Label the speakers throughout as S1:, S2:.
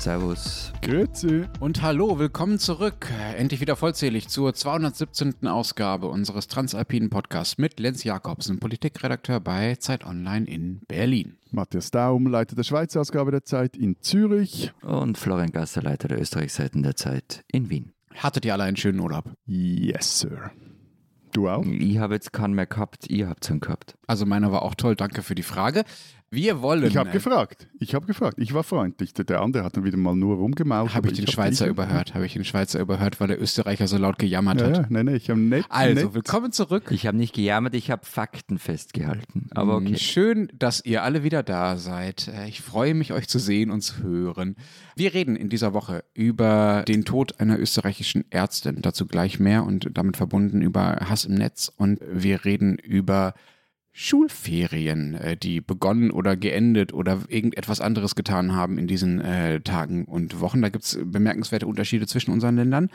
S1: Servus.
S2: Grüezi.
S3: Und hallo, willkommen zurück. Endlich wieder vollzählig zur 217. Ausgabe unseres Transalpinen Podcasts mit Lenz Jakobsen, Politikredakteur bei Zeit Online in Berlin.
S2: Matthias Daum, Leiter der Schweizer Ausgabe der Zeit in Zürich.
S1: Und Florian Gasser, Leiter der Österreichseiten der Zeit in Wien.
S3: Hattet ihr alle einen schönen Urlaub?
S2: Yes, Sir. Du auch?
S1: Ich habe jetzt keinen mehr gehabt, ihr habt einen gehabt.
S3: Also meiner war auch toll, danke für die Frage. Wir wollen.
S2: Ich habe gefragt. Ich habe gefragt. Ich war freundlich. Der andere hat dann wieder mal nur rumgemault.
S3: Habe ich den
S2: hab
S3: Schweizer
S2: dich-
S3: überhört? Habe ich den Schweizer überhört, weil der Österreicher so laut gejammert
S2: Ja,
S3: hat?
S2: ja, nein, nein, ich habe nett.
S3: Also,
S2: nett.
S3: willkommen zurück.
S1: Ich habe nicht gejammert, ich habe Fakten festgehalten. Aber okay.
S3: Schön, dass ihr alle wieder da seid. Äh, Ich freue mich, euch zu sehen und zu hören. Wir reden in dieser Woche über den Tod einer österreichischen Ärztin. Dazu gleich mehr und damit verbunden über Hass im Netz. Und wir reden über Schulferien, äh, die begonnen oder geendet oder irgendetwas anderes getan haben in diesen äh, Tagen und Wochen. Da gibt es bemerkenswerte Unterschiede zwischen unseren Ländern.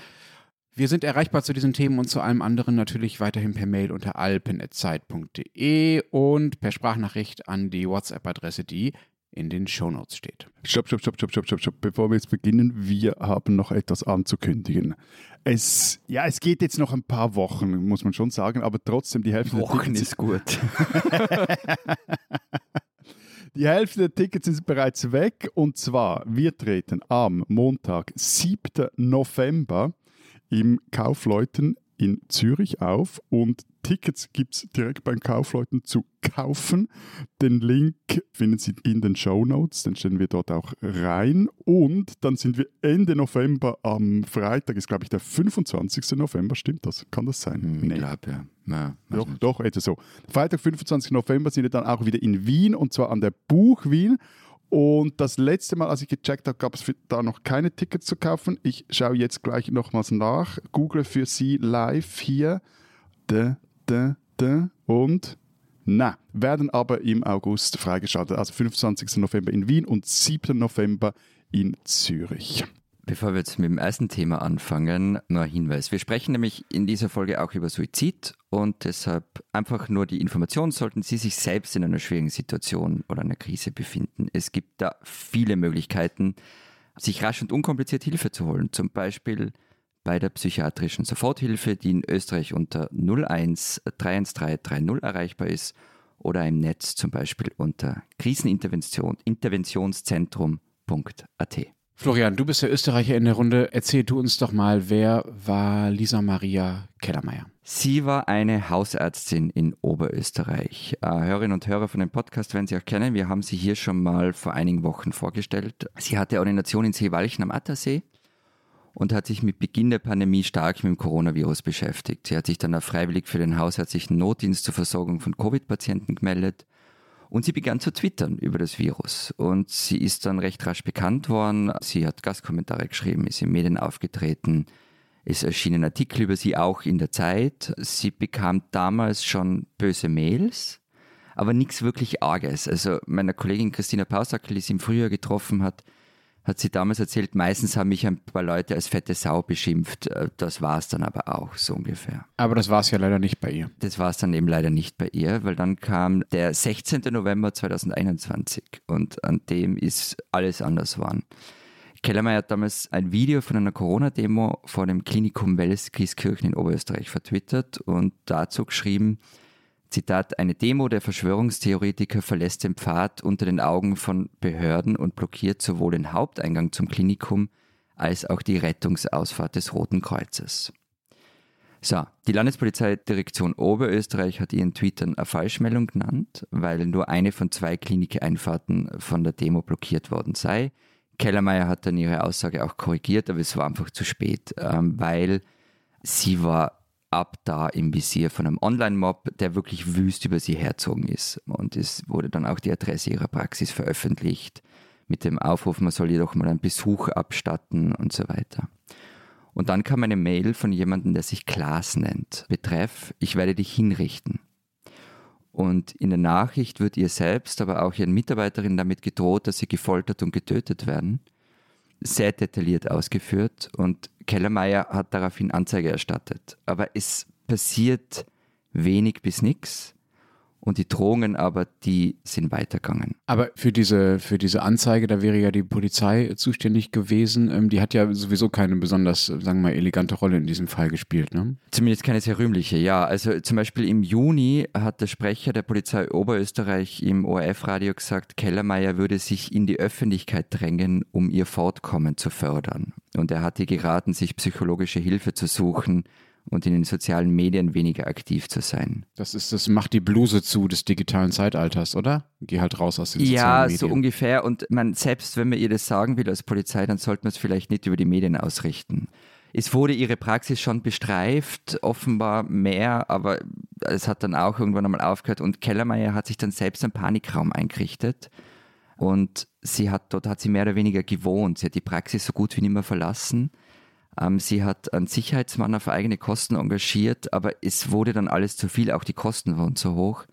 S3: Wir sind erreichbar zu diesen Themen und zu allem anderen natürlich weiterhin per Mail unter alpen.zeit.de und per Sprachnachricht an die WhatsApp-Adresse, die in den Shownotes steht.
S2: Stopp, stopp, stopp, stopp, stopp, stopp, stopp. Bevor wir jetzt beginnen, wir haben noch etwas anzukündigen. Es, ja, es geht jetzt noch ein paar Wochen, muss man schon sagen, aber trotzdem die Hälfte der
S1: Wochen
S2: Tickets
S1: ist gut.
S2: Die Hälfte der Tickets sind bereits weg und zwar, wir treten am Montag, 7. November im Kaufleuten in Zürich auf und Tickets gibt es direkt beim Kaufleuten zu kaufen. Den Link finden Sie in den Show Notes, dann stellen wir dort auch rein und dann sind wir Ende November am Freitag, ist glaube ich der 25. November, stimmt das? Kann das sein?
S1: Hm, Ich glaube, ja. ja weiß
S2: Doch,
S1: nicht.
S2: doch, etwa so. Freitag, 25. November sind wir dann auch wieder in Wien und zwar an der Buch Wien. Und das letzte Mal, als ich gecheckt habe, gab es da noch keine Tickets zu kaufen. Ich schaue jetzt gleich nochmals nach. Google für Sie live hier. Da, da, da. Und na, werden aber im August freigeschaltet. Also 25. November in Wien und 7. November in Zürich.
S1: Bevor wir jetzt mit dem ersten Thema anfangen, nur ein Hinweis. Wir sprechen nämlich in dieser Folge auch über Suizid und deshalb einfach nur die Information, sollten Sie sich selbst in einer schwierigen Situation oder einer Krise befinden. Es gibt da viele Möglichkeiten, sich rasch und unkompliziert Hilfe zu holen. Zum Beispiel bei der psychiatrischen Soforthilfe, die in Österreich unter 01 313 30 erreichbar ist oder im Netz zum Beispiel unter krisenintervention interventionszentrum.at.
S3: Florian, du bist der Österreicher in der Runde. Erzähl du uns doch mal, wer war Lisa Maria Kellermeier?
S1: Sie war eine Hausärztin in Oberösterreich. Äh, Hörerinnen und Hörer von dem Podcast werden Sie auch kennen. Wir haben sie hier schon mal vor einigen Wochen vorgestellt. Sie hatte Ordination in Seewalchen am Attersee und hat sich mit Beginn der Pandemie stark mit dem Coronavirus beschäftigt. Sie hat sich dann auch freiwillig für den hausärztlichen Notdienst zur Versorgung von Covid-Patienten gemeldet und sie begann zu twittern über das Virus. Und sie ist dann recht rasch bekannt worden. Sie hat Gastkommentare geschrieben, ist in Medien aufgetreten. Es erschienen Artikel über sie auch in der Zeit. Sie bekam damals schon böse Mails, aber nichts wirklich Arges. Also meiner Kollegin Christina Pausackel, die sie im Frühjahr getroffen hat, hat sie damals erzählt, meistens haben mich ein paar Leute als fette Sau beschimpft. Äh, Das war es dann aber auch, so ungefähr.
S3: Aber das war es ja leider nicht bei ihr.
S1: Das war es dann eben leider nicht bei ihr, weil dann kam der 16. November 2021 und an dem ist alles anders geworden. Kellermeier hat damals ein Video von einer Corona-Demo vor dem Klinikum Welleskirchen in Oberösterreich vertwittert und dazu geschrieben, Zitat, eine Demo der Verschwörungstheoretiker verlässt den Pfad unter den Augen von Behörden und blockiert sowohl den Haupteingang zum Klinikum als auch die Rettungsausfahrt des Roten Kreuzes. So, die Landespolizeidirektion Oberösterreich hat ihren Tweetern eine Falschmeldung genannt, weil nur eine von zwei Klinikeinfahrten von der Demo blockiert worden sei. Kellermeier hat dann ihre Aussage auch korrigiert, aber es war einfach zu spät, ähm, weil sie war ab da im Visier von einem Online-Mob, der wirklich wüst über sie herzogen ist. Und es wurde dann auch die Adresse ihrer Praxis veröffentlicht mit dem Aufruf, man soll jedoch mal einen Besuch abstatten und so weiter. Und dann kam eine Mail von jemandem, der sich Klaas nennt. Betreff, ich werde dich hinrichten. Und in der Nachricht wird ihr selbst, aber auch ihren Mitarbeiterinnen damit gedroht, dass sie gefoltert und getötet werden. Sehr detailliert ausgeführt und Kellermeier hat daraufhin Anzeige erstattet. Aber es passiert wenig bis nichts. Und die Drohungen aber, die sind weitergegangen.
S3: Aber für diese, für diese Anzeige, da wäre ja die Polizei zuständig gewesen. Ähm, die hat ja sowieso keine besonders, sagen wir mal, elegante Rolle in diesem Fall gespielt, ne?
S1: Zumindest keine sehr rühmliche, ja. Also zum Beispiel im Juni hat der Sprecher der Polizei Oberösterreich im ORF-Radio gesagt, Kellermeier würde sich in die Öffentlichkeit drängen, um ihr Fortkommen zu fördern. Und er hatte geraten, sich psychologische Hilfe zu suchen und in den sozialen Medien weniger aktiv zu sein.
S3: Das ist, das macht die Bluse zu des digitalen Zeitalters, oder? Geh halt raus aus den
S1: ja,
S3: sozialen Medien.
S1: Ja, so ungefähr. Und man, selbst wenn man ihr das sagen will als Polizei, dann sollte man es vielleicht nicht über die Medien ausrichten. Es wurde ihre Praxis schon bestreift, offenbar mehr, aber es hat dann auch irgendwann einmal aufgehört und Kellermeier hat sich dann selbst einen Panikraum eingerichtet. Und sie hat, dort hat sie mehr oder weniger gewohnt. Sie hat die Praxis so gut wie nicht mehr verlassen. Ähm, sie hat einen Sicherheitsmann auf eigene Kosten engagiert, aber es wurde dann alles zu viel, auch die Kosten waren zu hoch.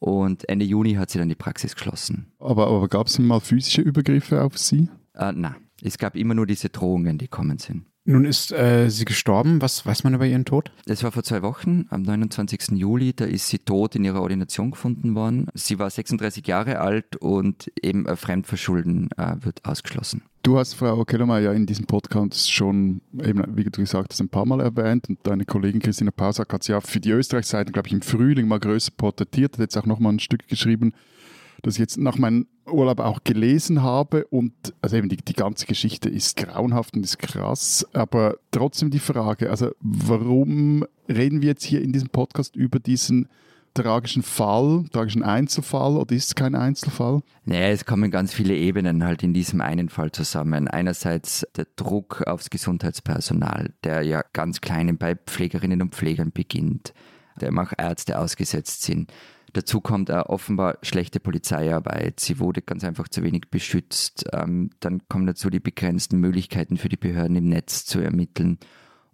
S1: Und Ende Juni hat sie dann die Praxis geschlossen.
S2: Aber, aber gab es mal physische Übergriffe auf sie?
S1: Äh, nein, es gab immer nur diese Drohungen, die kommen sind.
S3: Nun ist äh, sie gestorben. Was weiß man über ihren Tod?
S1: Das war vor zwei Wochen, am 29. Juli. Da ist sie tot in ihrer Ordination gefunden worden. Sie war 36 Jahre alt und eben Fremdverschulden äh, wird ausgeschlossen.
S2: Du hast Frau Kellermeier ja in diesem Podcast schon, eben, wie du gesagt hast, ein paar Mal erwähnt und deine Kollegin Christina Pausak hat sie ja für die Österreich-Seite, glaube ich, im Frühling mal größer porträtiert, hat jetzt auch nochmal ein Stück geschrieben, das ich jetzt nach meinem Urlaub auch gelesen habe und also eben die, die ganze Geschichte ist grauenhaft und ist krass, aber trotzdem die Frage, also warum reden wir jetzt hier in diesem Podcast über diesen tragischen Fall, tragischen Einzelfall oder ist es kein Einzelfall?
S1: Nee, es kommen ganz viele Ebenen halt in diesem einen Fall zusammen. Einerseits der Druck aufs Gesundheitspersonal, der ja ganz klein bei Pflegerinnen und Pflegern beginnt, der auch Ärzte ausgesetzt sind. Dazu kommt auch offenbar schlechte Polizeiarbeit. Sie wurde ganz einfach zu wenig beschützt. Ähm, dann kommen dazu die begrenzten Möglichkeiten für die Behörden im Netz zu ermitteln.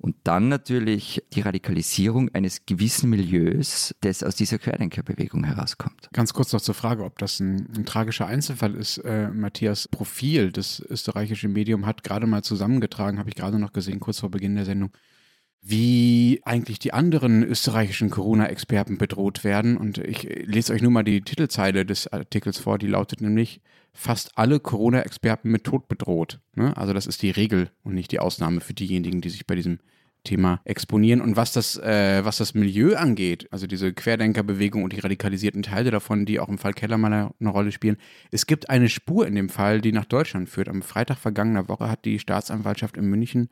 S1: Und dann natürlich die Radikalisierung eines gewissen Milieus, das aus dieser Querdenkerbewegung herauskommt.
S3: Ganz kurz noch zur Frage, ob das ein, ein tragischer Einzelfall ist. Äh, Matthias Profil, das österreichische Medium, hat gerade mal zusammengetragen, habe ich gerade noch gesehen, kurz vor Beginn der Sendung, wie eigentlich die anderen österreichischen Corona-Experten bedroht werden. Und ich lese euch nur mal die Titelzeile des Artikels vor, die lautet nämlich, fast alle Corona-Experten mit Tod bedroht. Ne? Also das ist die Regel und nicht die Ausnahme für diejenigen, die sich bei diesem Thema exponieren. Und was das, äh, was das Milieu angeht, also diese Querdenkerbewegung und die radikalisierten Teile davon, die auch im Fall Kellermann eine, eine Rolle spielen, es gibt eine Spur in dem Fall, die nach Deutschland führt. Am Freitag vergangener Woche hat die Staatsanwaltschaft in München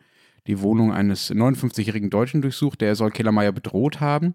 S3: die Wohnung eines 59-jährigen Deutschen durchsucht. Der soll Kellermeier bedroht haben.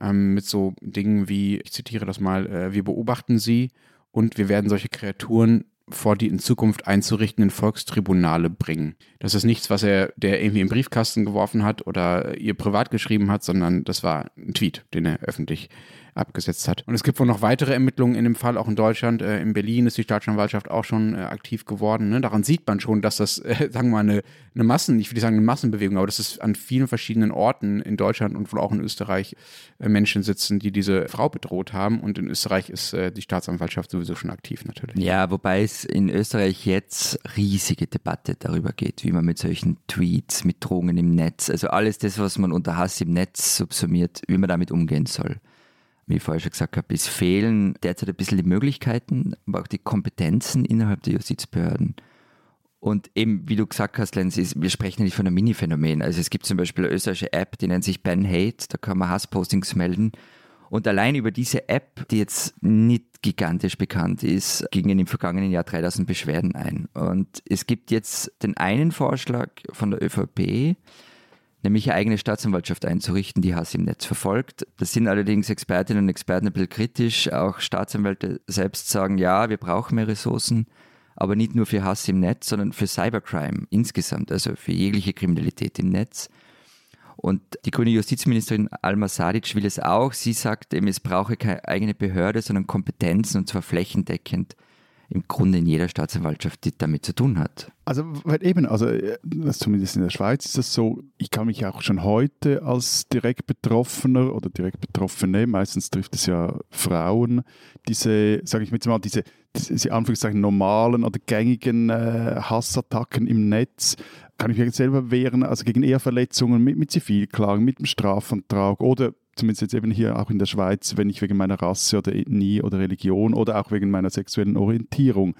S3: Ähm, mit so Dingen wie, ich zitiere das mal, äh, wir beobachten sie und wir werden solche Kreaturen vor die in Zukunft einzurichtenden Volkstribunale bringen. Das ist nichts, was er, der irgendwie im Briefkasten geworfen hat oder ihr privat geschrieben hat, sondern das war ein Tweet, den er öffentlich abgesetzt hat. Und es gibt wohl noch weitere Ermittlungen in dem Fall, auch in Deutschland. Äh, in Berlin ist die Staatsanwaltschaft auch schon äh, aktiv geworden. Ne? Daran sieht man schon, dass das, äh, sagen wir mal, eine, eine Massen, ich will sagen eine Massenbewegung, aber dass es an vielen verschiedenen Orten in Deutschland und wohl auch in Österreich äh, Menschen sitzen, die diese Frau bedroht haben. Und in Österreich ist äh, die Staatsanwaltschaft sowieso schon aktiv natürlich.
S1: Ja, wobei es in Österreich jetzt riesige Debatte darüber geht, wie man mit solchen Tweets, mit Drohungen im Netz, also alles das, was man unter Hass im Netz subsumiert, wie man damit umgehen soll wie ich vorher schon gesagt habe, es fehlen derzeit ein bisschen die Möglichkeiten, aber auch die Kompetenzen innerhalb der Justizbehörden. Und eben, wie du gesagt hast, Lenz, ist, wir sprechen nicht von einem Mini-Phänomen. Also es gibt zum Beispiel eine österreichische App, die nennt sich Ben Hate, da kann man Hasspostings melden. Und allein über diese App, die jetzt nicht gigantisch bekannt ist, gingen im vergangenen Jahr 3000 Beschwerden ein. Und es gibt jetzt den einen Vorschlag von der ÖVP, nämlich eine eigene Staatsanwaltschaft einzurichten, die Hass im Netz verfolgt. Das sind allerdings Expertinnen und Experten ein bisschen kritisch. Auch Staatsanwälte selbst sagen, ja, wir brauchen mehr Ressourcen, aber nicht nur für Hass im Netz, sondern für Cybercrime insgesamt, also für jegliche Kriminalität im Netz. Und die grüne Justizministerin Alma Sadic will es auch. Sie sagt eben, es brauche keine eigene Behörde, sondern Kompetenzen und zwar flächendeckend im Grunde in jeder Staatsanwaltschaft, die damit zu tun hat.
S2: Also weil eben, also zumindest in der Schweiz ist das so, ich kann mich auch schon heute als direkt Betroffener oder direkt Betroffene, meistens trifft es ja Frauen, diese, sage ich jetzt mal, diese, diese Anführungszeichen normalen oder gängigen äh, Hassattacken im Netz, kann ich mich selber wehren, also gegen Ehrverletzungen mit, mit Zivilklagen, mit dem Strafantrag oder zumindest jetzt eben hier auch in der Schweiz, wenn ich wegen meiner Rasse oder Ethnie oder Religion oder auch wegen meiner sexuellen Orientierung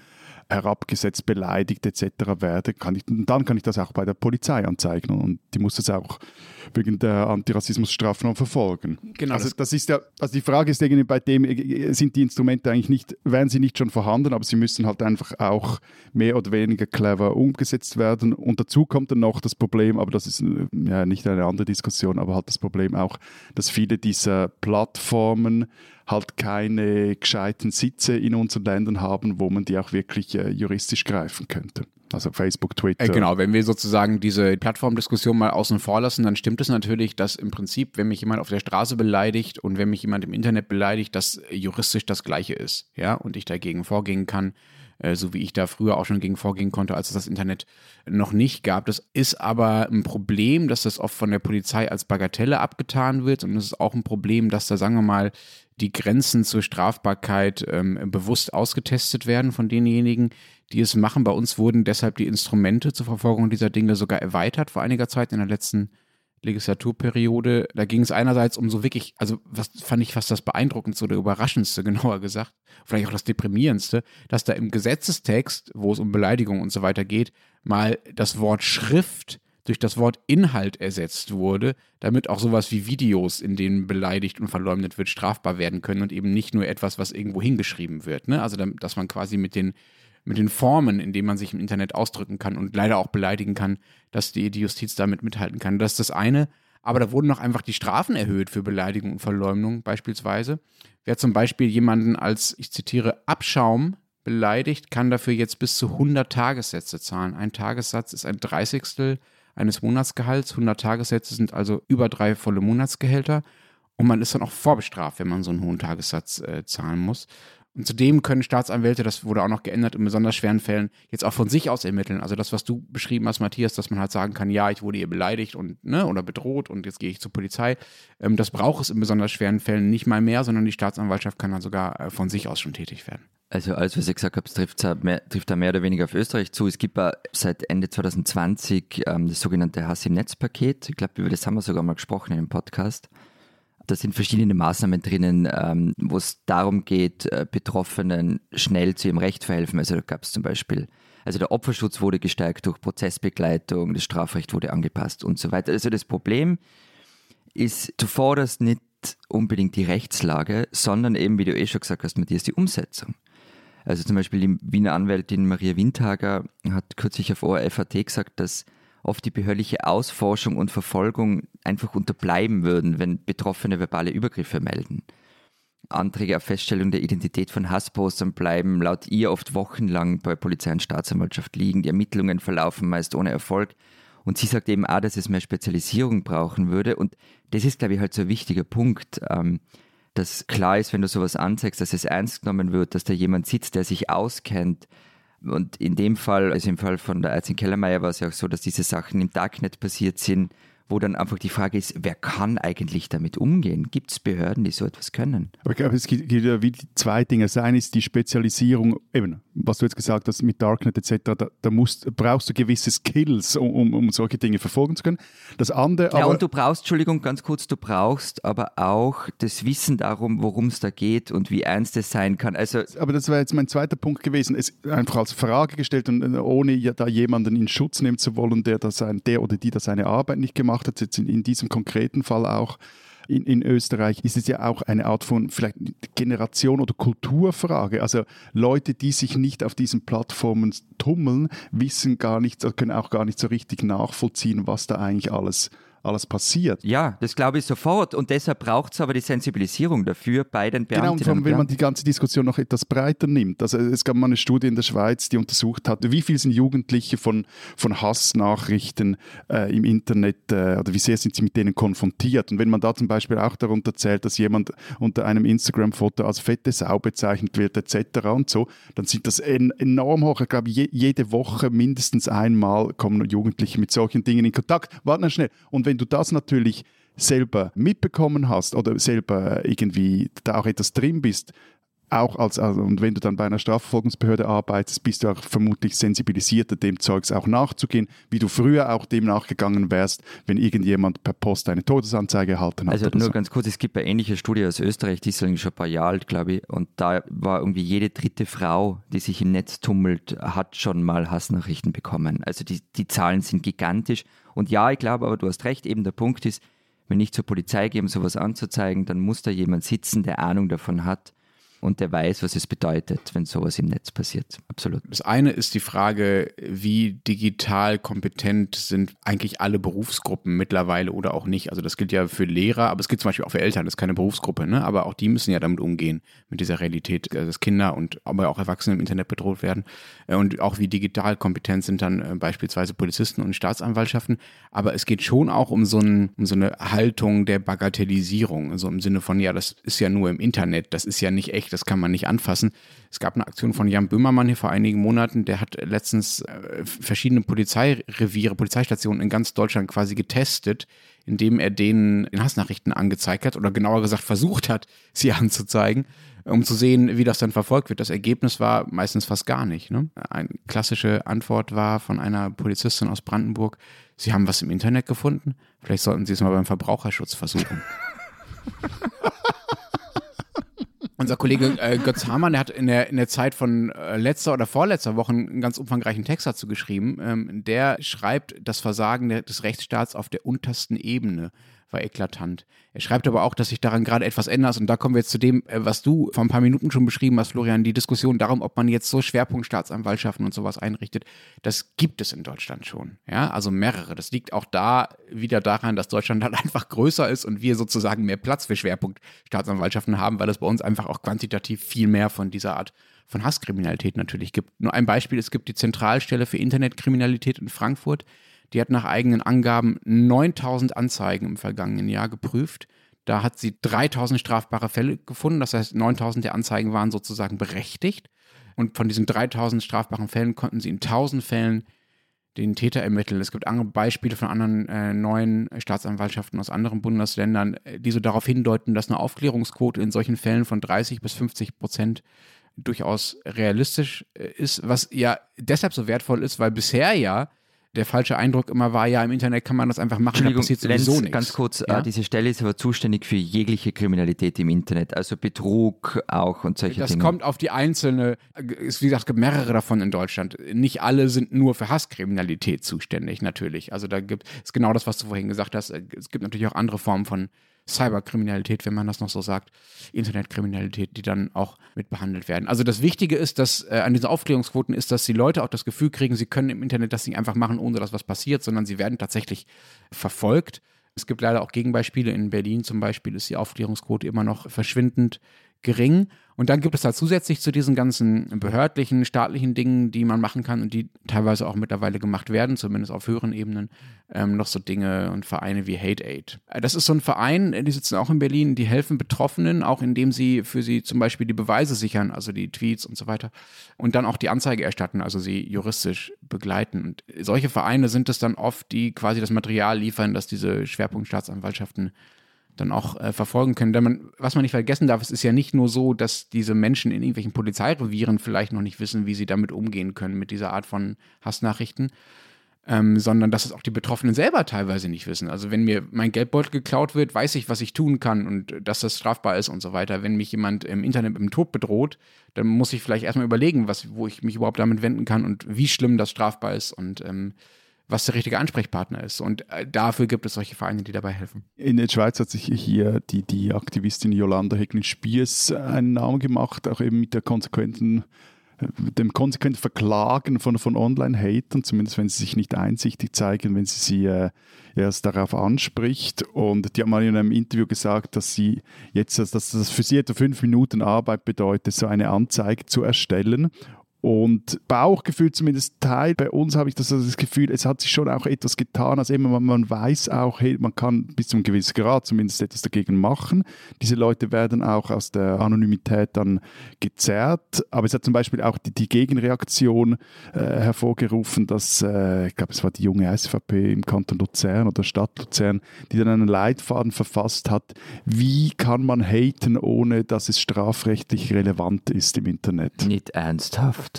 S2: herabgesetzt, beleidigt etc. werde, kann ich, dann kann ich das auch bei der Polizei anzeigen und die muss das auch wegen der Antirassismusstrafnorm verfolgen. Genau. Also das ist ja, also die Frage ist irgendwie bei dem, äh, sind die Instrumente eigentlich nicht, wären sie nicht schon vorhanden, aber sie müssen halt einfach auch mehr oder weniger clever umgesetzt werden. Und dazu kommt dann noch das Problem, aber das ist äh, ja nicht eine andere Diskussion, aber halt das Problem auch, dass viele dieser Plattformen halt keine gescheiten Sitze in unseren Ländern haben, wo man die auch wirklich äh, juristisch greifen könnte. Also Facebook, Twitter.
S3: Äh, genau, wenn wir sozusagen diese Plattformdiskussion mal außen vor lassen, dann stimmt es natürlich, dass im Prinzip, wenn mich jemand auf der Straße beleidigt und wenn mich jemand im Internet beleidigt, das juristisch das Gleiche ist. Ja, und ich dagegen vorgehen kann, äh, so wie ich da früher auch schon gegen vorgehen konnte, als es das Internet noch nicht gab. Das ist aber ein Problem, dass das oft von der Polizei als Bagatelle abgetan wird und es ist auch ein Problem, dass da, sagen wir mal, die Grenzen zur Strafbarkeit ähm, bewusst ausgetestet werden von denjenigen, die es machen. Bei uns wurden deshalb die Instrumente zur Verfolgung dieser Dinge sogar erweitert vor einiger Zeit in der letzten Legislaturperiode. Da ging es einerseits um so wirklich, also was fand ich fast das beeindruckendste oder überraschendste, genauer gesagt, vielleicht auch das deprimierendste, dass da im Gesetzestext, wo es um Beleidigung und so weiter geht, mal das Wort Schrift durch das Wort Inhalt ersetzt wurde, damit auch sowas wie Videos, in denen beleidigt und verleumdet wird, strafbar werden können und eben nicht nur etwas, was irgendwo hingeschrieben wird. Ne? Also, dass man quasi mit den, mit den Formen, in denen man sich im Internet ausdrücken kann und leider auch beleidigen kann, dass die, die Justiz damit mithalten kann. Das ist das eine. Aber da wurden noch einfach die Strafen erhöht für Beleidigung und Verleumdung beispielsweise. Wer zum Beispiel jemanden als, ich zitiere, Abschaum beleidigt, kann dafür jetzt bis zu 100 Tagessätze zahlen. Ein Tagessatz ist ein Dreißigstel eines Monatsgehalts. 100 Tagessätze sind also über drei volle Monatsgehälter. Und man ist dann auch vorbestraft, wenn man so einen hohen Tagessatz äh, zahlen muss. Und zudem können Staatsanwälte, das wurde auch noch geändert, in besonders schweren Fällen jetzt auch von sich aus ermitteln. Also das, was du beschrieben hast, Matthias, dass man halt sagen kann, ja, ich wurde hier beleidigt und ne, oder bedroht und jetzt gehe ich zur Polizei. Ähm, das braucht es in besonders schweren Fällen nicht mal mehr, sondern die Staatsanwaltschaft kann dann sogar äh, von sich aus schon tätig werden.
S1: Also alles, was ich gesagt habe, trifft, trifft da mehr oder weniger auf Österreich zu. Es gibt seit Ende 2020 ähm, das sogenannte Hass im Netz-Paket. Ich glaube, über das haben wir sogar mal gesprochen in dem Podcast. Da sind verschiedene Maßnahmen drinnen, ähm, wo es darum geht, äh, Betroffenen schnell zu ihrem Recht verhelfen. Also da gab es zum Beispiel, also der Opferschutz wurde gestärkt durch Prozessbegleitung, das Strafrecht wurde angepasst und so weiter. Also das Problem ist zuvorderst nicht unbedingt die Rechtslage, sondern eben, wie du eh schon gesagt hast, Matthias, die Umsetzung. Also zum Beispiel die Wiener Anwältin Maria Windhager hat kürzlich auf ORF.at gesagt, dass oft die behördliche Ausforschung und Verfolgung einfach unterbleiben würden, wenn Betroffene verbale Übergriffe melden. Anträge auf Feststellung der Identität von Hasspostern bleiben laut ihr oft wochenlang bei Polizei und Staatsanwaltschaft liegen. Die Ermittlungen verlaufen meist ohne Erfolg. Und sie sagt eben auch, dass es mehr Spezialisierung brauchen würde. Und das ist, glaube ich, halt so ein wichtiger Punkt. Ähm, dass klar ist, wenn du sowas anzeigst, dass es ernst genommen wird, dass da jemand sitzt, der sich auskennt. Und in dem Fall, also im Fall von der Ärztin Kellermeier war es ja auch so, dass diese Sachen im Darknet passiert sind, wo dann einfach die Frage ist, wer kann eigentlich damit umgehen? Gibt es Behörden, die so etwas können?
S2: Aber ich glaube, es gibt, ja wie zwei Dinge. Das eine ist die Spezialisierung, eben, was du jetzt gesagt hast mit Darknet etc., da, da musst, brauchst du gewisse Skills, um, um, solche Dinge verfolgen zu können. Das andere
S1: Ja, und du brauchst, Entschuldigung, ganz kurz, du brauchst aber auch das Wissen darum, worum es da geht und wie ernst es sein kann. Also,
S2: aber das wäre jetzt mein zweiter Punkt gewesen. Es einfach als Frage gestellt und äh, ohne da jemanden in Schutz nehmen zu wollen, der, das ein, der oder die da seine Arbeit nicht gemacht hat, jetzt in, in diesem konkreten Fall auch in, in Österreich ist es ja auch eine Art von vielleicht Generation- oder Kulturfrage. Also Leute, die sich nicht auf diesen Plattformen tummeln, wissen gar nicht, können auch gar nicht so richtig nachvollziehen, was da eigentlich alles alles passiert.
S1: Ja, das glaube ich sofort. Und deshalb braucht es aber die Sensibilisierung dafür bei den Beamtinnen
S2: Genau, und wenn man die ganze Diskussion noch etwas breiter nimmt. Also es gab mal eine Studie in der Schweiz, die untersucht hat, wie viel sind Jugendliche von, von Hassnachrichten äh, im Internet äh, oder wie sehr sind sie mit denen konfrontiert. Und wenn man da zum Beispiel auch darunter zählt, dass jemand unter einem Instagram-Foto als fette Sau bezeichnet wird etc. und so, dann sind das en enorm hoch. Ich glaube, je, jede Woche mindestens einmal kommen Jugendliche mit solchen Dingen in Kontakt. Warte schnell. Und wenn du das natürlich selber mitbekommen hast oder selber irgendwie da auch etwas drin bist, auch als, also, und wenn du dann bei einer Strafverfolgungsbehörde arbeitest, bist du auch vermutlich sensibilisierter, dem Zeugs auch nachzugehen, wie du früher auch dem nachgegangen wärst, wenn irgendjemand per Post eine Todesanzeige erhalten hat.
S1: Also nur
S2: so.
S1: ganz kurz, es gibt eine ähnliche Studie aus Österreich, die ist schon ein paar Jahre alt, glaube ich, und da war irgendwie jede dritte Frau, die sich im Netz tummelt, hat schon mal Hassnachrichten bekommen. Also die, die Zahlen sind gigantisch. Und ja, ich glaube, aber du hast recht, eben der Punkt ist, wenn ich zur Polizei gehe, um sowas anzuzeigen, dann muss da jemand sitzen, der Ahnung davon hat und der weiß, was es bedeutet, wenn sowas im Netz passiert. Absolut.
S3: Das eine ist die Frage, wie digital kompetent sind eigentlich alle Berufsgruppen mittlerweile oder auch nicht. Also das gilt ja für Lehrer, aber es gilt zum Beispiel auch für Eltern, das ist keine Berufsgruppe, ne? aber auch die müssen ja damit umgehen, mit dieser Realität, äh, dass Kinder und aber auch Erwachsene im Internet bedroht werden. Äh, und auch wie digital kompetent sind dann äh, beispielsweise Polizisten und Staatsanwaltschaften. Aber es geht schon auch um so, ein, um so eine Haltung der Bagatellisierung, also im Sinne von, ja, das ist ja nur im Internet, das ist ja nicht echt das kann man nicht anfassen. Es gab eine Aktion von Jan Böhmermann hier vor einigen Monaten, der hat letztens äh, verschiedene Polizeireviere, Polizeistationen in ganz Deutschland quasi getestet, indem er denen in Hassnachrichten angezeigt hat oder genauer gesagt versucht hat, sie anzuzeigen, um zu sehen, wie das dann verfolgt wird. Das Ergebnis war meistens fast gar nicht. Ne? Eine klassische Antwort war von einer Polizistin aus Brandenburg, Sie haben was im Internet gefunden, vielleicht sollten Sie es mal beim Verbraucherschutz versuchen. Unser Kollege äh, Götz Hamann, der hat in der, in der Zeit von äh, letzter oder vorletzter Woche einen ganz umfangreichen Text dazu geschrieben. Ähm, der schreibt das Versagen des Rechtsstaats auf der untersten Ebene war eklatant. Er schreibt aber auch, dass sich daran gerade etwas ändert. Und da kommen wir jetzt zu dem, äh, was du vor ein paar Minuten schon beschrieben hast, Florian, die Diskussion darum, ob man jetzt so Schwerpunktstaatsanwaltschaften und sowas einrichtet. Das gibt es in Deutschland schon. Ja, also mehrere. Das liegt auch da wieder daran, dass Deutschland halt einfach größer ist und wir sozusagen mehr Platz für Schwerpunktstaatsanwaltschaften haben, weil es bei uns einfach auch quantitativ viel mehr von dieser Art von Hasskriminalität natürlich gibt. Nur ein Beispiel, es gibt die Zentralstelle für Internetkriminalität in Frankfurt, die hat nach eigenen Angaben 9000 Anzeigen im vergangenen Jahr geprüft. Da hat sie 3000 strafbare Fälle gefunden. Das heißt, 9000 der Anzeigen waren sozusagen berechtigt. Und von diesen 3000 strafbaren Fällen konnten sie in 1000 Fällen den Täter ermitteln. Es gibt andere Beispiele von anderen äh, neuen Staatsanwaltschaften aus anderen Bundesländern, äh, die so darauf hindeuten, dass eine Aufklärungsquote in solchen Fällen von 30 bis 50 Prozent durchaus realistisch äh, ist, was ja deshalb so wertvoll ist, weil bisher ja der falsche Eindruck immer war, ja, im Internet kann man das einfach machen, da passiert sowieso
S1: Lenz,
S3: nichts.
S1: ganz kurz,
S3: ja?
S1: äh, diese Stelle ist aber zuständig für jegliche Kriminalität im Internet, also Betrug auch und solche
S3: das
S1: Dinge.
S3: Das kommt auf die einzelne, ist wie gesagt, es gibt mehrere davon in Deutschland. Nicht alle sind nur für Hasskriminalität zuständig, natürlich. Also da gibt es genau das, was du vorhin gesagt hast. Es gibt natürlich auch andere Formen von Cyberkriminalität, wenn man das noch so sagt, Internetkriminalität, die dann auch mit behandelt werden. Also das Wichtige ist, dass äh, an diesen Aufklärungsquoten ist, dass die Leute auch das Gefühl kriegen, sie können im Internet das nicht einfach machen, ohne dass was passiert, sondern sie werden tatsächlich verfolgt. Es gibt leider auch Gegenbeispiele. In Berlin zum Beispiel ist die Aufklärungsquote immer noch verschwindend gering. Und dann gibt es da zusätzlich zu diesen ganzen behördlichen, staatlichen Dingen, die man machen kann und die teilweise auch mittlerweile gemacht werden, zumindest auf höheren Ebenen, ähm, noch so Dinge und Vereine wie Hate Aid. Äh, das ist so ein Verein, äh, die sitzen auch in Berlin, die helfen Betroffenen, auch indem sie für sie zum Beispiel die Beweise sichern, also die Tweets und so weiter, und dann auch die Anzeige erstatten, also sie juristisch begleiten. Und solche Vereine sind es dann oft, die quasi das Material liefern, dass diese Schwerpunktstaatsanwaltschaften dann auch äh, verfolgen können. Denn man, was man nicht vergessen darf, es ist ja nicht nur so, dass diese Menschen in irgendwelchen Polizeirevieren vielleicht noch nicht wissen, wie sie damit umgehen können, mit dieser Art von Hassnachrichten, ähm, sondern dass es auch die Betroffenen selber teilweise nicht wissen. Also wenn mir mein Geldbeutel geklaut wird, weiß ich, was ich tun kann und dass das strafbar ist und so weiter. Wenn mich jemand im Internet mit dem Tod bedroht, dann muss ich vielleicht erstmal überlegen, was, wo ich mich überhaupt damit wenden kann und wie schlimm das strafbar ist und ähm, was der richtige Ansprechpartner ist. Und äh, dafür gibt es solche Vereine, die dabei helfen.
S2: In der Schweiz hat sich hier die, die Aktivistin Jolanda Hecklin-Spiers einen Namen gemacht, auch eben mit der konsequenten äh, dem konsequenten Verklagen von, von Online-Hatern, zumindest wenn sie sich nicht einsichtig zeigen, wenn sie sie äh, erst darauf anspricht. Und die hat mal in einem Interview gesagt, dass sie jetzt, dass das für sie etwa fünf Minuten Arbeit bedeutet, so eine Anzeige zu erstellen Und Bauchgefühl zumindest Teil, bei uns habe ich das, also das Gefühl, es hat sich schon auch etwas getan. Also immer, man, man weiß auch, hey, man kann bis zu einem gewissen Grad zumindest etwas dagegen machen. Diese Leute werden auch aus der Anonymität dann gezerrt. Aber es hat zum Beispiel auch die, die Gegenreaktion äh, hervorgerufen, dass, äh, ich glaube, es war die junge SVP im Kanton Luzern oder Stadt Luzern, die dann einen Leitfaden verfasst hat, wie kann man haten, ohne dass es strafrechtlich relevant ist im Internet.
S1: Nicht ernsthaft.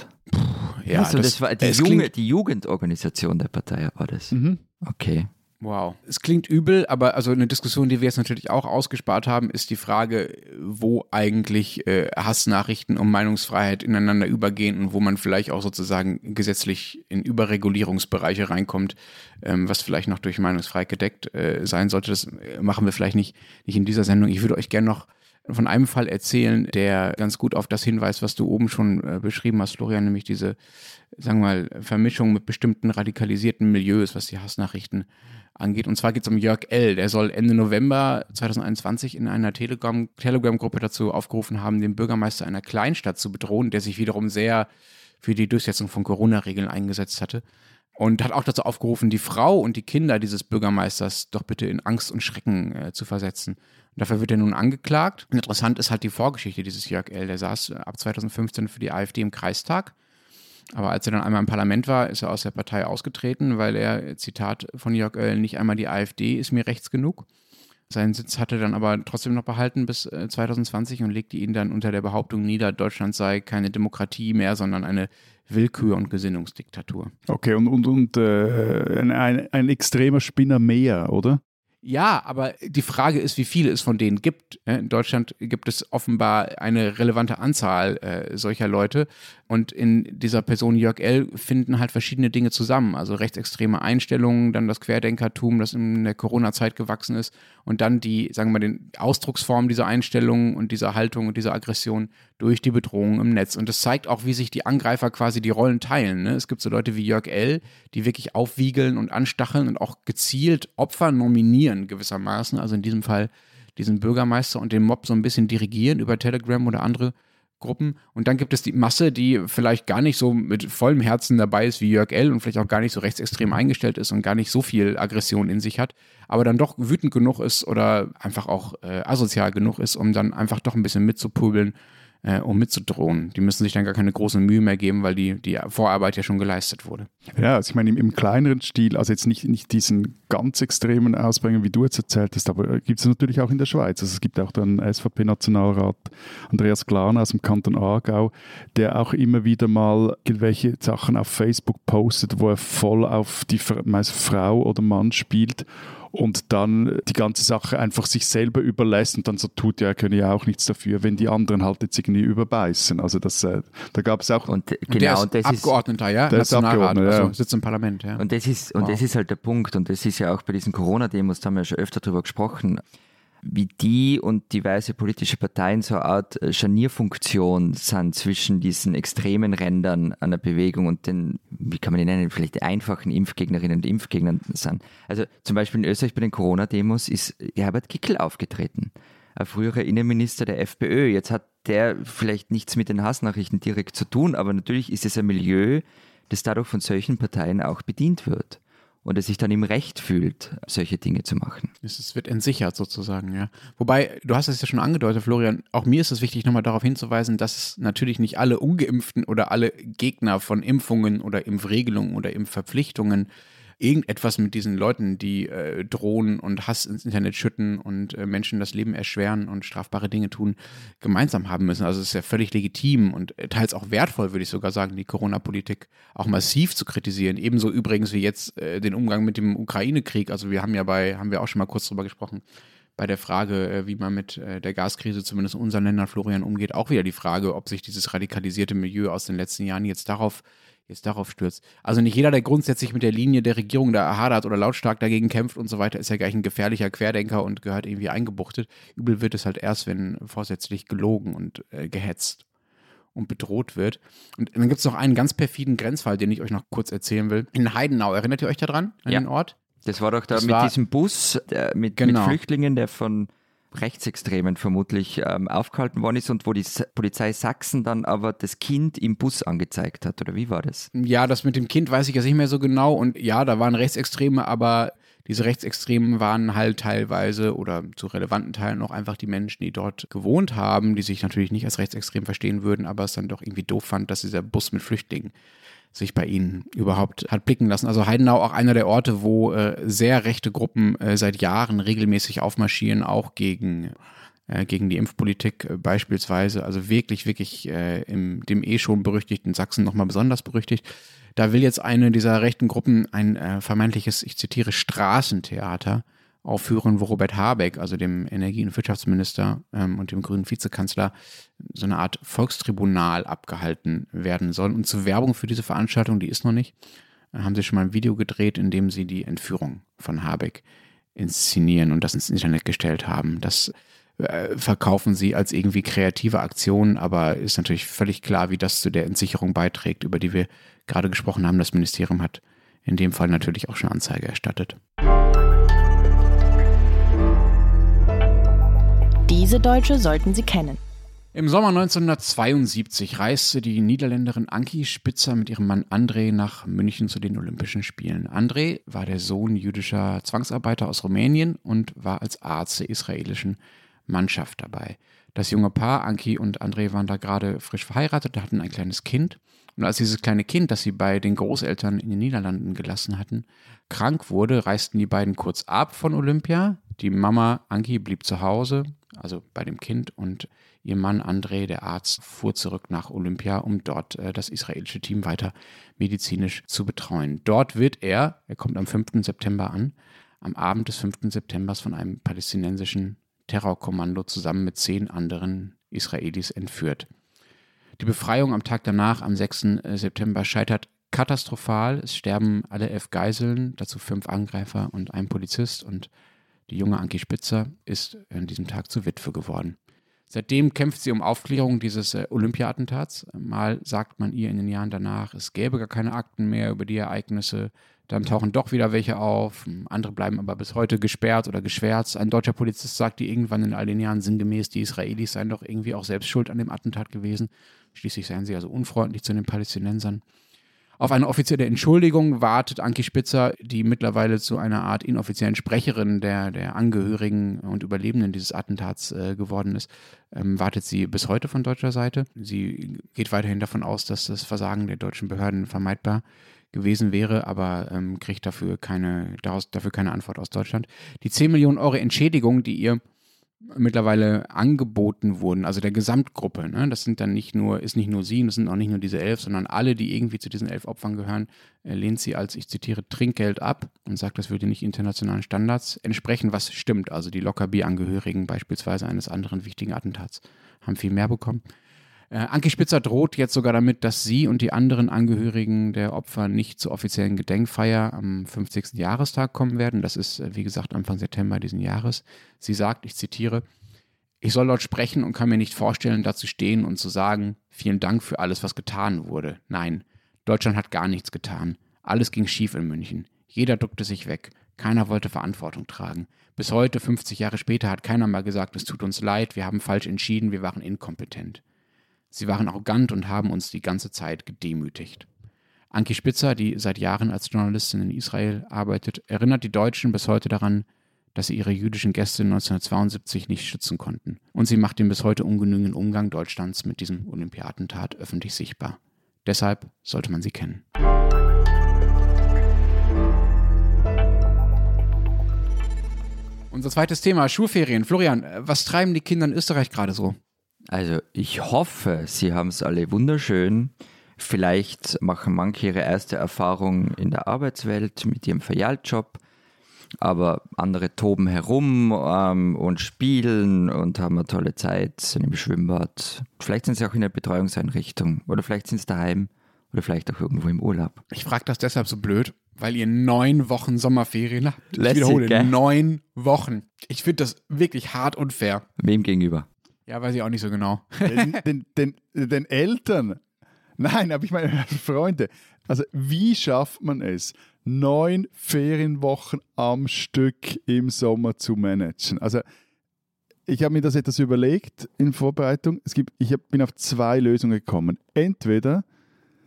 S3: Ja,
S1: also das, das war die, Junge, die Jugendorganisation der Partei war das.
S2: Mhm.
S1: Okay.
S3: Wow. Es klingt übel, aber also eine Diskussion, die wir jetzt natürlich auch ausgespart haben, ist die Frage, wo eigentlich äh, Hassnachrichten und Meinungsfreiheit ineinander übergehen und wo man vielleicht auch sozusagen gesetzlich in Überregulierungsbereiche reinkommt, ähm, was vielleicht noch durch Meinungsfreiheit gedeckt äh, sein sollte. Das äh, machen wir vielleicht nicht, nicht in dieser Sendung. Ich würde euch gerne noch von einem Fall erzählen, der ganz gut auf das hinweist, was du oben schon äh, beschrieben hast, Florian, nämlich diese, sagen wir mal, Vermischung mit bestimmten radikalisierten Milieus, was die Hassnachrichten angeht. Und zwar geht es um Jörg L., der soll Ende November 2021 in einer Telegram-Gruppe Telegram dazu aufgerufen haben, den Bürgermeister einer Kleinstadt zu bedrohen, der sich wiederum sehr für die Durchsetzung von Corona-Regeln eingesetzt hatte. Und hat auch dazu aufgerufen, die Frau und die Kinder dieses Bürgermeisters doch bitte in Angst und Schrecken äh, zu versetzen. Dafür wird er nun angeklagt. Und interessant ist halt die Vorgeschichte dieses Jörg L. Der saß äh, ab 2015 für die AfD im Kreistag. Aber als er dann einmal im Parlament war, ist er aus der Partei ausgetreten, weil er, Zitat von Jörg L., nicht einmal die AfD ist mir rechts genug. Seinen Sitz hatte er dann aber trotzdem noch behalten bis 2020 äh, und legte ihn dann unter der Behauptung nieder, Deutschland sei keine Demokratie mehr, sondern eine Willkür- und Gesinnungsdiktatur.
S2: Okay, und, und, und äh, ein, ein extremer Spinner mehr, oder?
S3: Ja, aber die Frage ist, wie viele es von denen gibt. In Deutschland gibt es offenbar eine relevante Anzahl äh, solcher Leute. Und in dieser Person Jörg L. finden halt verschiedene Dinge zusammen. Also rechtsextreme Einstellungen, dann das Querdenkertum, das in der Corona-Zeit gewachsen ist. Und dann die, sagen wir mal, den Ausdrucksform dieser Einstellungen und dieser Haltung und dieser Aggression durch die Bedrohung im Netz. Und das zeigt auch, wie sich die Angreifer quasi die Rollen teilen. Ne? Es gibt so Leute wie Jörg L., die wirklich aufwiegeln und anstacheln und auch gezielt Opfer nominieren gewissermaßen. Also in diesem Fall diesen Bürgermeister und den Mob so ein bisschen dirigieren über Telegram oder andere Gruppen. Und dann gibt es die Masse, die vielleicht gar nicht so mit vollem Herzen dabei ist wie Jörg L. und vielleicht auch gar nicht so rechtsextrem eingestellt ist und gar nicht so viel Aggression in sich hat, aber dann doch wütend genug ist oder einfach auch äh, asozial genug ist, um dann einfach doch ein bisschen mitzupubeln äh, um mitzudrohen. Die müssen sich dann gar keine großen Mühe mehr geben, weil die, die Vorarbeit ja schon geleistet wurde.
S2: Ja, also ich meine, im, im kleineren Stil, also jetzt nicht, nicht diesen ganz extremen Ausprägungen, wie du jetzt erzählt hast, aber gibt es natürlich auch in der Schweiz. Also es gibt auch den SVP-Nationalrat Andreas Glan aus dem Kanton Aargau, der auch immer wieder mal irgendwelche Sachen auf Facebook postet, wo er voll auf die meist Frau oder Mann spielt und dann die ganze Sache einfach sich selber überlässt und dann so tut, ja, er könne ja auch nichts dafür, wenn die anderen halt jetzt irgendwie überbeißen. Also das, äh, da gab es auch...
S1: Und,
S3: genau,
S1: und der
S3: ist
S1: und das
S3: Abgeordneter, ja?
S2: Der ist Abgeordneter,
S3: also
S2: ja.
S3: sitzt im Parlament, ja.
S1: Und das ist, und
S3: Wow.
S1: das ist halt der Punkt, und das ist ja auch bei diesen Corona-Demos, da haben wir ja schon öfter drüber gesprochen, wie die und diverse politische Parteien so eine Art äh, Scharnierfunktion sind zwischen diesen extremen Rändern einer Bewegung und den, wie kann man die nennen, vielleicht einfachen Impfgegnerinnen und Impfgegnern sind. Also zum Beispiel in Österreich bei den Corona-Demos ist Herbert Kickel aufgetreten, ein früherer Innenminister der FPÖ. Jetzt hat der vielleicht nichts mit den Hassnachrichten direkt zu tun, aber natürlich ist es ein Milieu, das dadurch von solchen Parteien auch bedient wird und es sich dann im Recht fühlt, solche Dinge zu machen.
S3: Es wird entsichert sozusagen, ja. Wobei, du hast es ja schon angedeutet, Florian, auch mir ist es wichtig, nochmal darauf hinzuweisen, dass natürlich nicht alle Ungeimpften oder alle Gegner von Impfungen oder Impfregelungen oder Impfverpflichtungen irgendetwas mit diesen Leuten, die äh, drohen und Hass ins Internet schütten und äh, Menschen das Leben erschweren und strafbare Dinge tun, gemeinsam haben müssen. Also es ist ja völlig legitim und äh, teils auch wertvoll, würde ich sogar sagen, die Corona-Politik auch massiv zu kritisieren. Ebenso übrigens wie jetzt äh, den Umgang mit dem Ukraine-Krieg. Also wir haben ja bei, haben wir auch schon mal kurz drüber gesprochen, bei der Frage, äh, wie man mit äh, der Gaskrise zumindest in unseren Ländern, Florian, umgeht, auch wieder die Frage, ob sich dieses radikalisierte Milieu aus den letzten Jahren jetzt darauf jetzt darauf stürzt. Also nicht jeder, der grundsätzlich mit der Linie der Regierung da hadert oder lautstark dagegen kämpft und so weiter, ist ja gleich ein gefährlicher Querdenker und gehört irgendwie eingebuchtet. Übel wird es halt erst, wenn vorsätzlich gelogen und äh, gehetzt und bedroht wird. Und dann gibt es noch einen ganz perfiden Grenzfall, den ich euch noch kurz erzählen will. In Heidenau, erinnert ihr euch daran, an
S1: Ja.
S3: den Ort?
S1: Das war doch da
S3: Das
S1: mit
S3: war-
S1: diesem Bus der, mit,
S3: Genau.
S1: mit Flüchtlingen, der von Rechtsextremen vermutlich ähm, aufgehalten worden ist und wo die Polizei Sachsen dann aber das Kind im Bus angezeigt hat, oder wie war das?
S3: Ja, das mit dem Kind weiß ich jetzt nicht mehr so genau und ja, da waren Rechtsextreme, aber diese Rechtsextremen waren halt teilweise oder zu relevanten Teilen auch einfach die Menschen, die dort gewohnt haben, die sich natürlich nicht als rechtsextrem verstehen würden, aber es dann doch irgendwie doof fand, dass dieser Bus mit Flüchtlingen sich bei ihnen überhaupt hat blicken lassen. Also Heidenau auch einer der Orte, wo äh, sehr rechte Gruppen äh, seit Jahren regelmäßig aufmarschieren, auch gegen äh, gegen die Impfpolitik äh, beispielsweise, also wirklich, wirklich äh, im dem eh schon berüchtigten Sachsen nochmal besonders berüchtigt. Da will jetzt eine dieser rechten Gruppen ein äh, vermeintliches, ich zitiere, Straßentheater aufführen, wo Robert Habeck, also dem Energie- und Wirtschaftsminister ähm, und dem grünen Vizekanzler, so eine Art Volkstribunal abgehalten werden soll. Und zur Werbung für diese Veranstaltung, die ist noch nicht, haben sie schon mal ein Video gedreht, in dem sie die Entführung von Habeck inszenieren und das ins Internet gestellt haben. Das äh, verkaufen sie als irgendwie kreative Aktion, aber ist natürlich völlig klar, wie das zu der Entsicherung beiträgt, über die wir gerade gesprochen haben. Das Ministerium hat in dem Fall natürlich auch schon Anzeige erstattet.
S4: Diese Deutsche sollten Sie kennen.
S3: Im Sommer 1972 reiste die Niederländerin Anki Spitzer mit ihrem Mann André nach München zu den Olympischen Spielen. André war der Sohn jüdischer Zwangsarbeiter aus Rumänien und war als Arzt der israelischen Mannschaft dabei. Das junge Paar, Anki und André, waren da gerade frisch verheiratet, hatten ein kleines Kind. Und als dieses kleine Kind, das sie bei den Großeltern in den Niederlanden gelassen hatten, krank wurde, reisten die beiden kurz ab von Olympia. Die Mama Anki blieb zu Hause, also bei dem Kind, und ihr Mann André, der Arzt, fuhr zurück nach Olympia, um dort äh, das israelische Team weiter medizinisch zu betreuen. Dort wird er, er kommt am 5. September an, am Abend des 5. September von einem palästinensischen Terrorkommando zusammen mit zehn anderen Israelis entführt. Die Befreiung am Tag danach, am 6. Äh, September, scheitert katastrophal. Es sterben alle elf Geiseln, dazu fünf Angreifer und ein Polizist. Und die junge Anki Spitzer ist an diesem Tag zur Witwe geworden. Seitdem kämpft sie um Aufklärung dieses äh, Olympia-Attentats. Mal sagt man ihr in den Jahren danach, es gäbe gar keine Akten mehr über die Ereignisse. Dann tauchen doch wieder welche auf. Andere bleiben aber bis heute gesperrt oder geschwärzt. Ein deutscher Polizist sagt ihr irgendwann in all den Jahren sinngemäß, die Israelis seien doch irgendwie auch selbst schuld an dem Attentat gewesen. Schließlich seien sie also unfreundlich zu den Palästinensern. Auf eine offizielle Entschuldigung wartet Anki Spitzer, die mittlerweile zu einer Art inoffiziellen Sprecherin der, der Angehörigen und Überlebenden dieses Attentats äh, geworden ist, ähm, wartet sie bis heute von deutscher Seite. Sie geht weiterhin davon aus, dass das Versagen der deutschen Behörden vermeidbar gewesen wäre, aber ähm, kriegt dafür keine, daraus, dafür keine Antwort aus Deutschland. Die 10 Millionen Euro Entschädigung, die ihr mittlerweile angeboten wurden, also der Gesamtgruppe. Ne? Das sind dann nicht nur, ist nicht nur sie, das sind auch nicht nur diese elf, sondern alle, die irgendwie zu diesen elf Opfern gehören, äh, lehnt sie als, ich zitiere, Trinkgeld ab und sagt, das würde nicht internationalen Standards entsprechen, was stimmt. Also die Lockerbie-Angehörigen beispielsweise eines anderen wichtigen Attentats haben viel mehr bekommen. Äh, Anke Spitzer droht jetzt sogar damit, dass sie und die anderen Angehörigen der Opfer nicht zur offiziellen Gedenkfeier am 50. Jahrestag kommen werden. Das ist, äh, wie gesagt, Anfang September diesen Jahres. Sie sagt, ich zitiere, ich soll dort sprechen und kann mir nicht vorstellen, da zu stehen und zu sagen, vielen Dank für alles, was getan wurde. Nein, Deutschland hat gar nichts getan. Alles ging schief in München. Jeder duckte sich weg. Keiner wollte Verantwortung tragen. Bis heute, 50 Jahre später, hat keiner mal gesagt, es tut uns leid, wir haben falsch entschieden, wir waren inkompetent. Sie waren arrogant und haben uns die ganze Zeit gedemütigt. Anki Spitzer, die seit Jahren als Journalistin in Israel arbeitet, erinnert die Deutschen bis heute daran, dass sie ihre jüdischen Gäste 1972 nicht schützen konnten. Und sie macht den bis heute ungenügenden Umgang Deutschlands mit diesem Olympiatentat öffentlich sichtbar. Deshalb sollte man sie kennen. Unser zweites Thema, Schulferien. Florian, was treiben die Kinder in Österreich gerade so?
S1: Also ich hoffe, Sie haben es alle wunderschön. Vielleicht machen manche ihre erste Erfahrung in der Arbeitswelt mit ihrem Filialjob, aber andere toben herum ähm, und spielen und haben eine tolle Zeit, sind im Schwimmbad. Vielleicht sind sie auch in der Betreuungseinrichtung oder vielleicht sind sie daheim oder vielleicht auch irgendwo im Urlaub.
S3: Ich frage das deshalb so blöd, weil ihr neun Wochen Sommerferien habt. Ich
S1: Lässig,
S3: wiederhole,
S1: gell?
S3: neun Wochen. Ich finde das wirklich hart und fair.
S1: Wem gegenüber?
S3: Ja, weiß ich auch nicht so genau.
S2: den, den, den, den Eltern. Nein, aber ich meine, Freunde, also wie schafft man es, neun Ferienwochen am Stück im Sommer zu managen? Also ich habe mir das etwas überlegt in Vorbereitung. Es gibt, ich bin auf zwei Lösungen gekommen. Entweder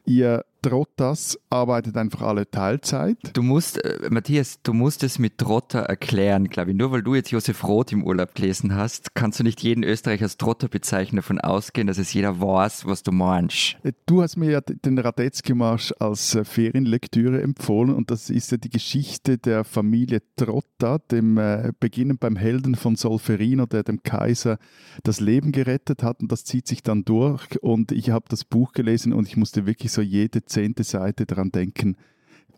S2: ihr Trottas arbeitet einfach alle Teilzeit.
S1: Du musst, äh, Matthias, du musst es mit Trotter erklären, glaube ich. Nur weil du jetzt Josef Roth im Urlaub gelesen hast, kannst du nicht jeden Österreicher als Trotter bezeichnen, davon ausgehen, dass es jeder weiß, was du meinst.
S2: Äh, Du hast mir ja den Radetzky-Marsch als äh, Ferienlektüre empfohlen und das ist ja die Geschichte der Familie Trotta, dem äh, beginnend beim Helden von Solferino, der dem Kaiser das Leben gerettet hat und das zieht sich dann durch und ich habe das Buch gelesen und ich musste wirklich so jede zehnte Seite daran denken,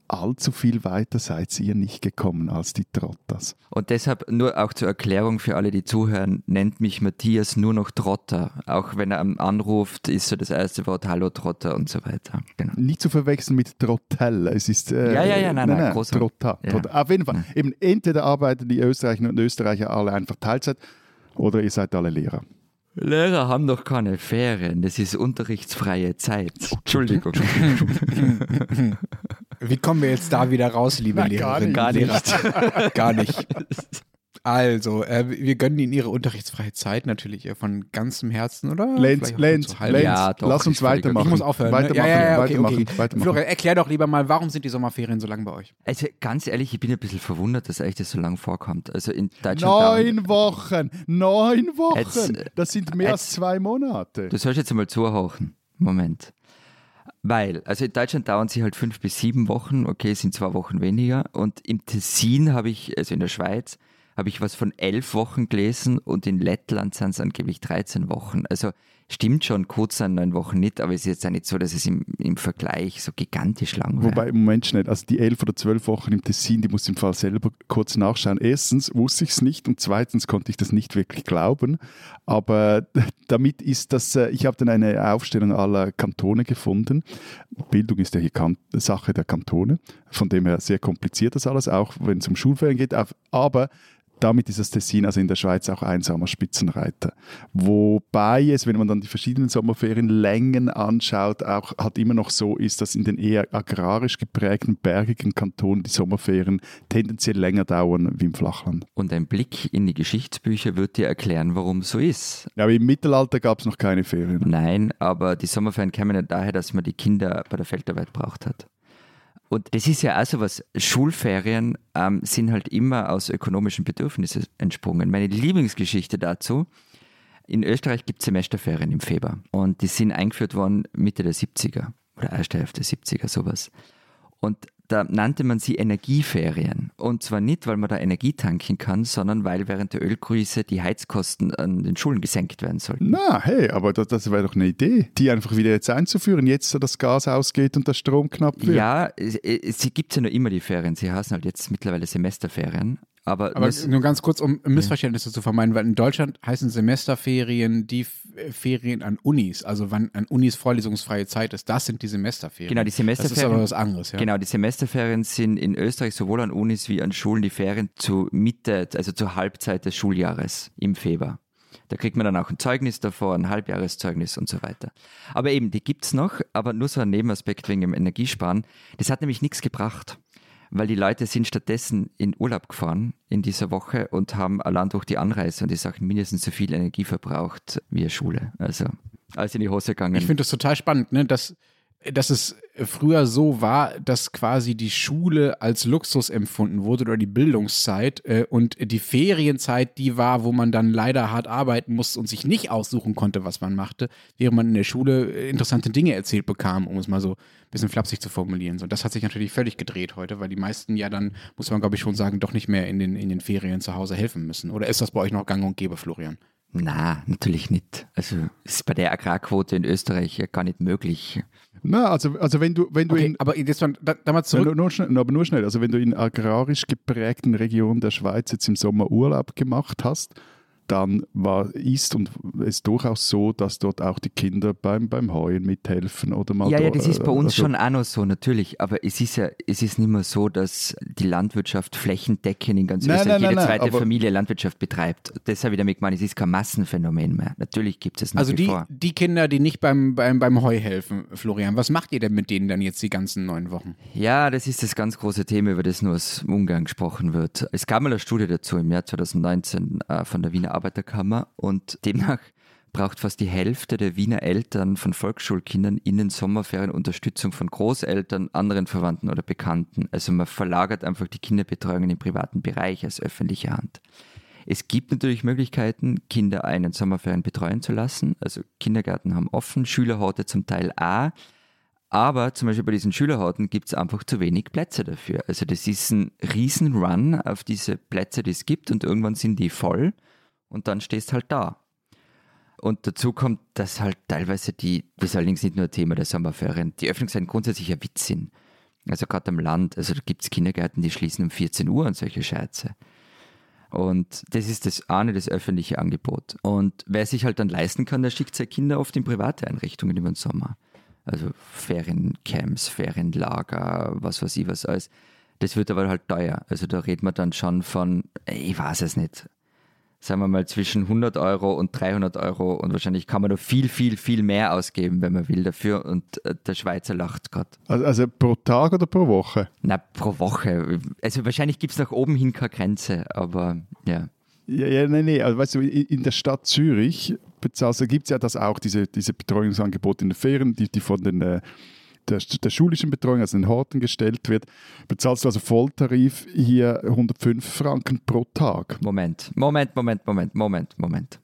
S2: allzu viel weiter seid ihr nicht gekommen als die Trottas.
S1: Und deshalb nur auch zur Erklärung für alle, die zuhören, nennt mich Matthias nur noch Trotter. Auch wenn er anruft, ist so das erste Wort Hallo Trotter und so weiter. Genau.
S2: Nicht zu verwechseln mit Trottel. Es ist äh,
S1: Ja, ja, ja, nein, nein, großer-
S2: Trotta,
S1: Ja.
S2: Trotta. Auf jeden Fall. Eben entweder arbeiten die Österreicher und Österreicher alle einfach Teilzeit oder ihr seid alle Lehrer.
S1: Lehrer haben doch keine Ferien, das ist unterrichtsfreie Zeit. Entschuldigung.
S3: Wie kommen wir jetzt da wieder raus, liebe
S2: Na, gar
S3: Lehrerinnen?
S2: nicht.
S1: Gar
S3: Lehrer? gar nicht. Also, äh, wir gönnen Ihnen Ihre unterrichtsfreie Zeit natürlich äh, von ganzem Herzen, oder?
S2: Lenz, Lenz,
S3: so.
S2: Lenz,
S1: Ja, doch,
S2: lass uns weitermachen.
S3: Ich muss aufhören. ne?
S2: Weitermachen,
S3: ja, ja, ja, okay,
S2: weitermachen,
S3: okay.
S2: weitermachen.
S3: Florian, erklär doch lieber mal, warum sind die Sommerferien so lang bei euch?
S1: Also ganz ehrlich, ich bin ein bisschen verwundert, dass euch das so lang vorkommt. Also in Deutschland
S2: Neun Wochen! Neun Wochen!
S1: Jetzt,
S2: das sind mehr als
S1: jetzt-
S2: zwei Monate.
S1: Du sollst jetzt einmal zuhören. Moment. Weil, also in Deutschland dauern sie halt fünf bis sieben Wochen, okay, sind zwei Wochen weniger. Und im Tessin habe ich, also in der Schweiz, habe ich was von elf Wochen gelesen und in Lettland sind es angeblich 13 Wochen. Also stimmt schon, kurz an neun Wochen nicht, aber es ist jetzt auch nicht so, dass es im, im Vergleich so gigantisch lang wäre.
S2: Wobei, im Moment schnell, also die elf oder zwölf Wochen im Tessin, die muss ich im Fall selber kurz nachschauen. Erstens wusste ich es nicht und zweitens konnte ich das nicht wirklich glauben. Aber damit ist das, äh, ich habe dann eine Aufstellung aller Kantone gefunden. Bildung ist ja hier kan Sache der Kantone, von dem her sehr kompliziert das alles, auch wenn es um Schulferien geht. Aber damit ist das Tessin also in der Schweiz auch einsamer Spitzenreiter. Wobei es, wenn man dann die verschiedenen Sommerferienlängen anschaut, auch halt immer noch so ist, dass in den eher agrarisch geprägten bergigen Kantonen die Sommerferien tendenziell länger dauern wie im Flachland.
S1: Und ein Blick in die Geschichtsbücher wird dir erklären, warum so ist.
S2: Ja, aber im Mittelalter gab es noch keine Ferien.
S1: Nein, aber die Sommerferien kämen ja daher, dass man die Kinder bei der Feldarbeit braucht hat. Und das ist ja auch so was. Schulferien ähm, sind halt immer aus ökonomischen Bedürfnissen entsprungen. Meine Lieblingsgeschichte dazu, in Österreich gibt es Semesterferien im Februar und die sind eingeführt worden Mitte der 70er oder erste Hälfte der 70er, sowas. Und da nannte man sie Energieferien. Und zwar nicht, weil man da Energie tanken kann, sondern weil während der Ölkrise die Heizkosten an den Schulen gesenkt werden sollten.
S2: Na, hey, aber das, das wäre doch eine Idee, die einfach wieder jetzt einzuführen, jetzt so das Gas ausgeht und der Strom knapp wird.
S1: Ja, sie gibt ja noch immer die Ferien. Sie heißen halt jetzt mittlerweile Semesterferien. Aber,
S3: Aber nur ganz kurz, um Missverständnisse zu vermeiden, weil in Deutschland heißen Semesterferien die F- Ferien an Unis, also wann an Unis vorlesungsfreie Zeit ist, das sind die Semesterferien.
S1: Genau, die
S3: Das ist
S1: Semesterferien.
S3: aber was anderes, ja.
S1: Genau, die Semesterferien sind in Österreich sowohl an Unis wie an Schulen die Ferien zur Mitte, also zur Halbzeit des Schuljahres im Februar. Da kriegt man dann auch ein Zeugnis davor, ein Halbjahreszeugnis und so weiter. Aber eben, die gibt's noch, aber nur so ein Nebenaspekt wegen dem Energiesparen. Das hat nämlich nichts gebracht, weil die Leute sind stattdessen in Urlaub gefahren in dieser Woche und haben allein durch die Anreise und die Sachen mindestens so viel Energie verbraucht wie eine Schule. Also alles in die Hose gegangen.
S3: Ich finde das total spannend, ne, dass, dass es früher so war, dass quasi die Schule als Luxus empfunden wurde oder die Bildungszeit äh, und die Ferienzeit die war, wo man dann leider hart arbeiten musste und sich nicht aussuchen konnte, was man machte, während man in der Schule äh, interessante Dinge erzählt bekam, um es mal so ein bisschen flapsig zu formulieren. So, das hat sich natürlich völlig gedreht heute, weil die meisten ja dann, muss man glaube ich schon sagen, doch nicht mehr in den, in den Ferien zu Hause helfen müssen. Oder ist das bei euch noch gang und gäbe, Florian?
S1: Na, natürlich nicht. Also ist bei der Agrarquote in Österreich gar nicht möglich.
S2: Na, also, also wenn du, wenn du
S3: Okay,
S2: in,
S3: aber jetzt mal, da, da mal
S2: Ja,
S3: zurück.
S2: nur, nur schnell, aber nur schnell. Also wenn du in agrarisch geprägten Regionen der Schweiz jetzt im Sommer Urlaub gemacht hast, dann war, ist und ist durchaus so, dass dort auch die Kinder beim, beim Heuen mithelfen oder mal
S1: Ja, ja, das ist bei
S2: äh,
S1: uns
S2: also-
S1: schon auch noch so, natürlich. Aber es ist ja, es ist nicht mehr so, dass die Landwirtschaft flächendeckend in ganz
S2: Nein,
S1: Österreich
S2: nein,
S1: jede
S2: nein,
S1: zweite Familie Landwirtschaft betreibt. Das habe ich damit gemeint, es ist kein Massenphänomen mehr. Natürlich gibt es nach
S3: Also die, die Kinder, die nicht beim, beim, beim Heu helfen, Florian, was macht ihr denn mit denen dann jetzt die ganzen neun Wochen?
S1: Ja, das ist das ganz große Thema, über das nur aus Ungarn gesprochen wird. Es gab mal eine Studie dazu im Jahr 2019 äh, von der Wiener Arbeiterkammer und demnach braucht fast die Hälfte der Wiener Eltern von Volksschulkindern in den Sommerferien Unterstützung von Großeltern, anderen Verwandten oder Bekannten. Also man verlagert einfach die Kinderbetreuung in den privaten Bereich als öffentliche Hand. Es gibt natürlich Möglichkeiten, Kinder einen Sommerferien betreuen zu lassen. Also Kindergärten haben offen, Schülerhorte zum Teil A. Aber zum Beispiel bei diesen Schülerhorten gibt es einfach zu wenig Plätze dafür. Also das ist ein Riesenrun auf diese Plätze, die es gibt und irgendwann sind die voll und dann stehst halt da. Und dazu kommt, dass halt teilweise die, das ist allerdings nicht nur Thema der Sommerferien, die Öffnungszeiten grundsätzlich ein Witz sind. Also gerade am Land, also da gibt es Kindergärten, die schließen um 14 Uhr und solche Scheiße. Und das ist das eine, das öffentliche Angebot. Und wer sich halt dann leisten kann, der schickt seine Kinder oft in private Einrichtungen über den Sommer. Also Feriencamps, Ferienlager, was weiß ich was alles. Das wird aber halt teuer. Also da redet man dann schon von, ich weiß es nicht, sagen wir mal, zwischen 100 Euro und 300 Euro und wahrscheinlich kann man noch viel, viel, viel mehr ausgeben, wenn man will dafür und äh, der Schweizer lacht gerade.
S2: Also, also, pro Tag oder pro Woche?
S1: Na, pro Woche. Also wahrscheinlich gibt es nach oben hin keine Grenze, aber ja.
S2: Ja, ja, nein, nein. Also, weißt du, in der Stadt Zürich bezahlst, gibt es ja das auch, diese, diese Betreuungsangebote in den Ferien, die, die von den äh, der, der, schulischen Betreuung, also den Horten gestellt wird, bezahlst du also Volltarif hier 105 Franken pro Tag.
S1: Moment, Moment, Moment, Moment, Moment, Moment.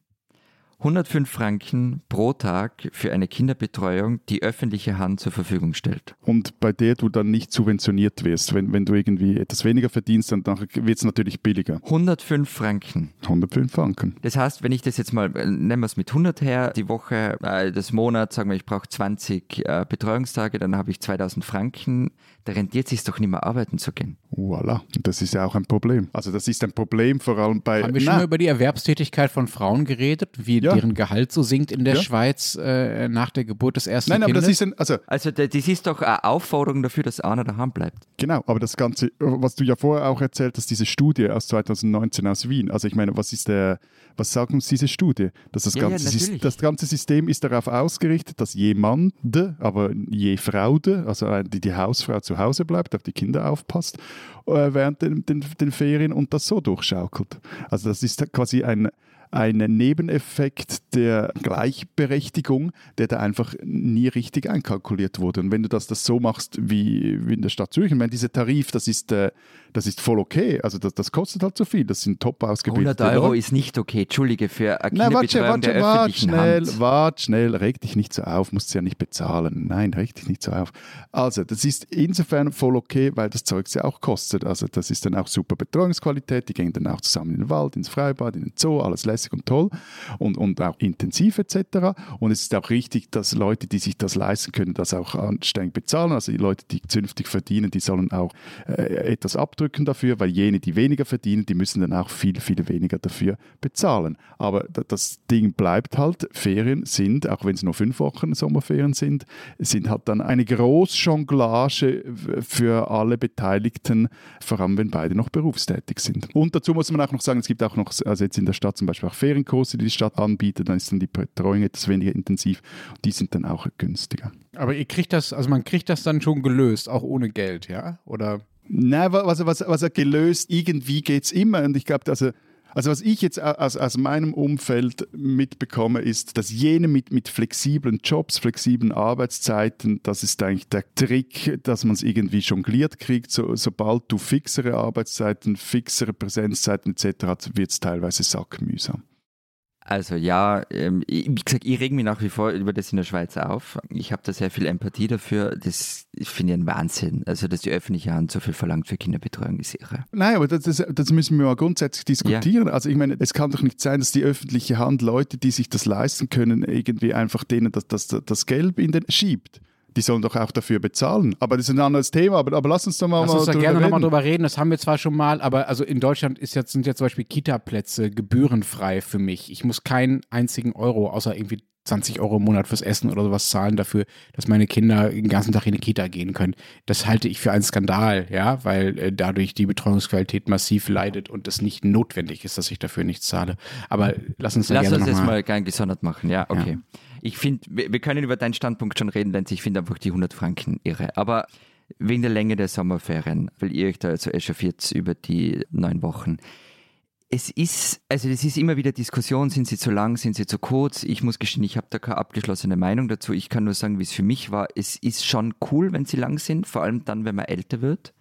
S1: 105 Franken pro Tag für eine Kinderbetreuung, die öffentliche Hand zur Verfügung stellt.
S2: Und bei der du dann nicht subventioniert wirst. Wenn, wenn du irgendwie etwas weniger verdienst, dann wird es natürlich billiger.
S1: 105 Franken.
S2: 105 Franken.
S1: Das heißt, wenn ich das jetzt mal, äh, nehmen wir es mit 100 her, die Woche, äh, des Monats, sagen wir, ich brauche 20 äh, Betreuungstage, dann habe ich 2000 Franken. Da rentiert es sich doch nicht mehr arbeiten zu gehen.
S2: Voilà, das ist ja auch ein Problem. Also das ist ein Problem vor allem bei...
S3: Haben wir schon mal über die Erwerbstätigkeit von Frauen geredet? Wie ja deren Gehalt so sinkt in der ja. Schweiz äh, nach der Geburt des ersten
S2: Nein,
S3: Kindes.
S2: aber das ist ein, also,
S1: also das ist doch eine Aufforderung dafür, dass einer daheim bleibt.
S2: Genau, aber das Ganze, was du ja vorher auch erzählt hast, diese Studie aus 2019 aus Wien. Also ich meine, was ist der, was sagt uns diese Studie? Dass das, ja, ganze, ja, das ganze System ist darauf ausgerichtet, dass jemand, aber je Fraude, also die, die Hausfrau zu Hause bleibt, auf die Kinder aufpasst äh, während den, den, den Ferien und das so durchschaukelt. Also das ist quasi ein ein Nebeneffekt der Gleichberechtigung, der da einfach nie richtig einkalkuliert wurde. Und wenn du das, das so machst wie, wie in der Stadt Zürich, ich meine, dieser Tarif, das ist, äh, das ist voll okay. Also das, das kostet halt so viel. Das sind top ausgebildete
S1: 100 Euro
S2: Leute.
S1: ist nicht okay. Entschuldige, für eine Kinderbetreuung warte, der warte, öffentlichen
S2: schnell,
S1: Hand.
S2: Warte schnell, reg dich nicht so auf, musst ja nicht bezahlen. Nein, reg dich nicht so auf. Also das ist insofern voll okay, weil das Zeug ja auch kostet. Also das ist dann auch super Betreuungsqualität. Die gehen dann auch zusammen in den Wald, ins Freibad, in den Zoo, alles lässig und toll und, und auch intensiv etc. Und es ist auch richtig, dass Leute, die sich das leisten können, das auch anständig bezahlen. Also die Leute, die zünftig verdienen, die sollen auch äh, etwas abdrücken dafür, weil jene, die weniger verdienen, die müssen dann auch viel, viel weniger dafür bezahlen. Aber das Ding bleibt halt, Ferien sind, auch wenn es nur fünf Wochen Sommerferien sind, sind halt dann eine Großjonglage für alle Beteiligten, vor allem wenn beide noch berufstätig sind. Und dazu muss man auch noch sagen, es gibt auch noch, also jetzt in der Stadt zum Beispiel auch Ferienkurse, die die Stadt anbietet, dann ist dann die Betreuung etwas weniger intensiv. Die sind dann auch günstiger.
S3: Aber ihr kriegt das, also man kriegt das dann schon gelöst, auch ohne Geld, ja? Oder?
S2: Nein, was, was, was er gelöst, irgendwie geht es immer. Und ich glaube, also also was ich jetzt aus, aus meinem Umfeld mitbekomme, ist, dass jene mit, mit flexiblen Jobs, flexiblen Arbeitszeiten, das ist eigentlich der Trick, dass man es irgendwie jongliert kriegt. So, sobald du fixere Arbeitszeiten, fixere Präsenzzeiten etc. hast, wird es teilweise sackmühsam.
S1: Also ja, ähm, wie gesagt, ich reg mich nach wie vor über das in der Schweiz auf. Ich habe da sehr viel Empathie dafür. Das finde ich ein Wahnsinn. Also, dass die öffentliche Hand so viel verlangt für Kinderbetreuung, ist irre.
S2: Nein, aber das, das, müssen wir mal grundsätzlich diskutieren. Ja. Also ich meine, es kann doch nicht sein, dass die öffentliche Hand Leute, die sich das leisten können, irgendwie einfach denen das, das, das Geld in den schiebt die sollen doch auch dafür bezahlen. Aber das ist ein anderes Thema. Aber, aber lass uns doch mal,
S3: lass uns da gerne nochmal drüber reden. Das haben wir zwar schon mal, aber also in Deutschland ist jetzt, sind ja zum Beispiel Kita-Plätze gebührenfrei für mich. Ich muss keinen einzigen Euro, außer irgendwie 20 Euro im Monat fürs Essen oder sowas zahlen dafür, dass meine Kinder den ganzen Tag in die Kita gehen können. Das halte ich für einen Skandal, ja, weil äh, dadurch die Betreuungsqualität massiv leidet und es nicht notwendig ist, dass ich dafür nichts zahle. Aber lass uns da
S1: Lass
S3: gerne
S1: uns
S3: noch
S1: jetzt
S3: mal,
S1: mal gesondert machen, ja, okay. Ja. Ich finde, wir, können über deinen Standpunkt schon reden, Lenz. Ich finde einfach die 100 Franken irre. Aber wegen der Länge der Sommerferien, weil ihr euch da so echauffiert über die neun Wochen es ist, also es ist immer wieder Diskussion, sind sie zu lang, sind sie zu kurz. Ich muss gestehen, ich habe da keine abgeschlossene Meinung dazu. Ich kann nur sagen, wie es für mich war. Es ist schon cool, wenn sie lang sind, vor allem dann, wenn man älter wird.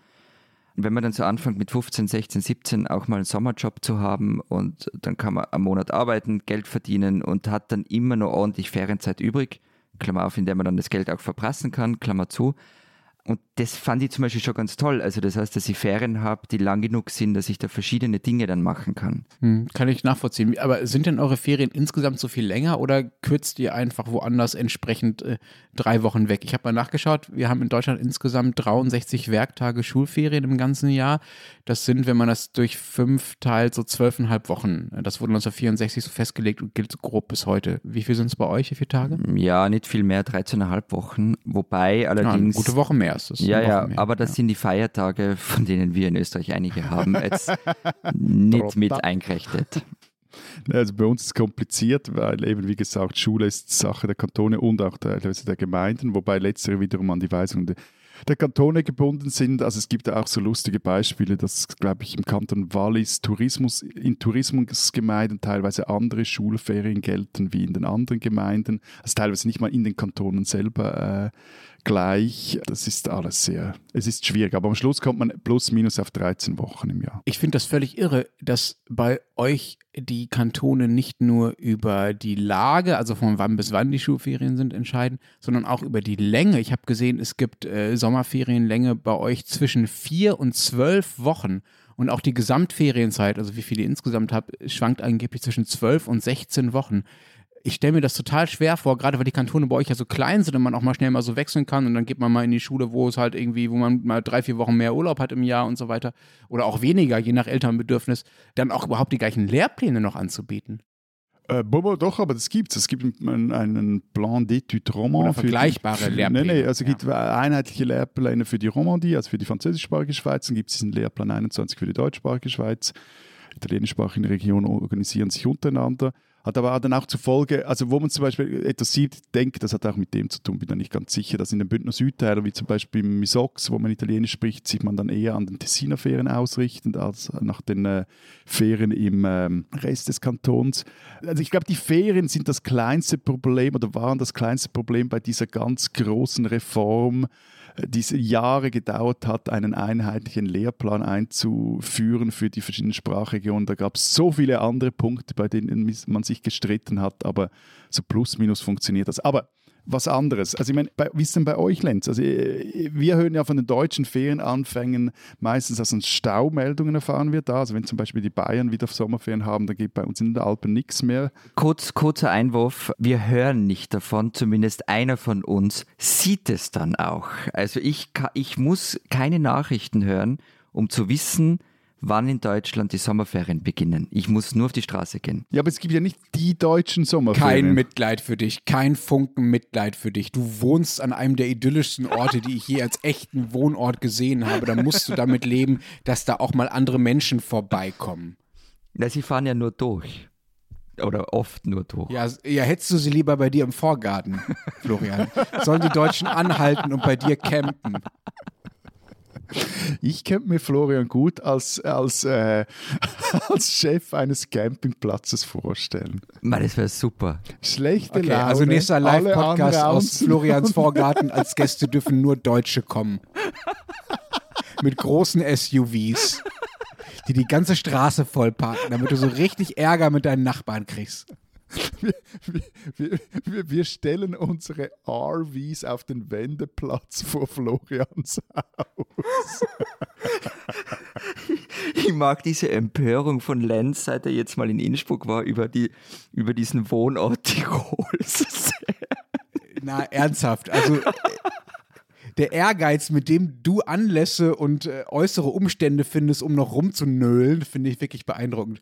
S1: Wenn man dann so anfängt mit 15, 16, 17 auch mal einen Sommerjob zu haben und dann kann man am Monat arbeiten, Geld verdienen und hat dann immer noch ordentlich Ferienzeit übrig, Klammer auf, in der man dann das Geld auch verprassen kann, Klammer zu. Und das fand ich zum Beispiel schon ganz toll. Also das heißt, dass ich Ferien habe, die lang genug sind, dass ich da verschiedene Dinge dann machen kann.
S3: Hm, kann ich nachvollziehen. Aber sind denn eure Ferien insgesamt so viel länger oder kürzt ihr einfach woanders entsprechend äh, drei Wochen weg? Ich habe mal nachgeschaut, wir haben in Deutschland insgesamt 63 Werktage Schulferien im ganzen Jahr. Das sind, wenn man das durch fünf teilt, so zwölfeinhalb Wochen. Das wurde 1964 so festgelegt und gilt so grob bis heute. Wie viel sind es bei euch? Wie viele Tage?
S1: Ja, nicht viel mehr, 13,5 Wochen. Wobei allerdings.
S3: Ja, gute Woche mehr
S1: das. Ja, ja, mehr, aber das ja. sind die Feiertage, von denen wir in Österreich einige haben, jetzt nicht mit eingerechnet.
S2: Also bei uns ist es kompliziert, weil eben, wie gesagt, Schule ist Sache der Kantone und auch der, der Gemeinden, wobei letztere wiederum an die Weisung der der Kantone gebunden sind. Also es gibt ja auch so lustige Beispiele, dass, glaube ich, im Kanton Wallis Tourismus, in Tourismusgemeinden teilweise andere Schulferien gelten wie in den anderen Gemeinden. Also teilweise nicht mal in den Kantonen selber äh, gleich. Das ist alles sehr, es ist schwierig. Aber am Schluss kommt man plus minus auf 13 Wochen im Jahr.
S3: Ich finde das völlig irre, dass bei euch die Kantone nicht nur über die Lage, also von wann bis wann die Schulferien sind, entscheiden, sondern auch über die Länge. Ich habe gesehen, es gibt äh, Sommerferienlänge bei euch zwischen vier und zwölf Wochen. Und auch die Gesamtferienzeit, also wie viele ihr insgesamt habt, schwankt angeblich zwischen zwölf und 16 Wochen ich stelle mir das total schwer vor, gerade weil die Kantone bei euch ja so klein sind und man auch mal schnell mal so wechseln kann und dann geht man mal in die Schule, wo es halt irgendwie, wo man mal drei, vier Wochen mehr Urlaub hat im Jahr und so weiter oder auch weniger, je nach Elternbedürfnis, dann auch überhaupt die gleichen Lehrpläne noch anzubieten.
S2: Äh, Bobo, doch, aber das gibt es. Es gibt einen, einen Plan d'études Roman. Oder
S3: vergleichbare die, Lehrpläne.
S2: Nein, nein, also es ja. gibt einheitliche Lehrpläne für die Romandie, also für die französischsprachige Schweiz. Dann gibt es diesen Lehrplan 21 für die deutschsprachige Schweiz. Italienischsprachige Regionen organisieren sich untereinander. Hat aber dann auch zur Folge, also wo man zum Beispiel etwas sieht, denkt, das hat auch mit dem zu tun, bin da nicht ganz sicher, dass in den Bündner Südteilen, wie zum Beispiel im Misox, wo man Italienisch spricht, sieht man dann eher an den Tessiner Ferien ausrichtend als nach den äh, Ferien im ähm, Rest des Kantons. Also ich glaube, die Ferien sind das kleinste Problem oder waren das kleinste Problem bei dieser ganz großen Reform diese Jahre gedauert hat, einen einheitlichen Lehrplan einzuführen für die verschiedenen Sprachregionen. Da gab es so viele andere Punkte, bei denen man sich gestritten hat, aber so plus minus funktioniert das. Aber was anderes. Also ich meine, bei, wie ist denn bei euch, Lenz? Also äh, wir hören ja von den deutschen Ferienanfängen meistens, dass uns Staumeldungen erfahren wird. Da. Also wenn zum Beispiel die Bayern wieder Sommerferien haben, dann geht bei uns in den Alpen nichts mehr.
S1: Kurz, kurzer Einwurf, wir hören nicht davon, zumindest einer von uns sieht es dann auch. Also ich, ich muss keine Nachrichten hören, um zu wissen, wann in Deutschland die Sommerferien beginnen. Ich muss nur auf die Straße gehen.
S2: Ja, aber es gibt ja nicht die deutschen Sommerferien.
S3: Kein Mitleid für dich, kein Funken Mitleid für dich. Du wohnst an einem der idyllischsten Orte, die ich je als echten Wohnort gesehen habe. Da musst du damit leben, dass da auch mal andere Menschen vorbeikommen.
S1: Na, sie fahren ja nur durch. Oder oft nur durch.
S3: Ja, ja, hättest du sie lieber bei dir im Vorgarten, Florian. Sollen die Deutschen anhalten und bei dir campen?
S2: Ich könnte mir Florian gut als, als, äh, als Chef eines Campingplatzes vorstellen.
S1: Man, das wäre super.
S2: Schlechte okay, Laune.
S3: Also nächster Live-Podcast aus Florians Vorgarten. Als Gäste dürfen nur Deutsche kommen. Mit großen SUVs, die die ganze Straße vollparken, damit du so richtig Ärger mit deinen Nachbarn kriegst.
S2: Wir, wir, wir, stellen unsere RVs auf den Wendeplatz vor Florians Haus.
S1: Ich mag diese Empörung von Lenz, seit er jetzt mal in Innsbruck war, über, die, über diesen Wohnort Tirols.
S3: Na, ernsthaft. Also der Ehrgeiz, mit dem du Anlässe und äh, äußere Umstände findest, um noch rumzunölen, finde ich wirklich beeindruckend.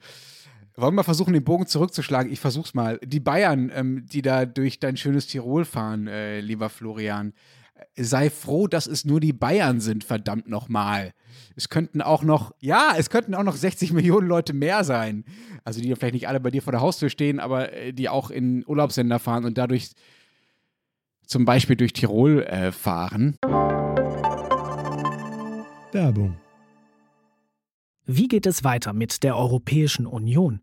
S3: Wollen wir versuchen, den Bogen zurückzuschlagen? Ich versuch's mal. Die Bayern, ähm, die da durch dein schönes Tirol fahren, äh, lieber Florian, äh, sei froh, dass es nur die Bayern sind, verdammt nochmal. Es könnten auch noch, ja, es könnten auch noch 60 Millionen Leute mehr sein. Also die vielleicht nicht alle bei dir vor der Haustür stehen, aber äh, die auch in Urlaubssender fahren und dadurch zum Beispiel durch Tirol äh, fahren.
S5: Werbung Wie geht es weiter mit der Europäischen Union?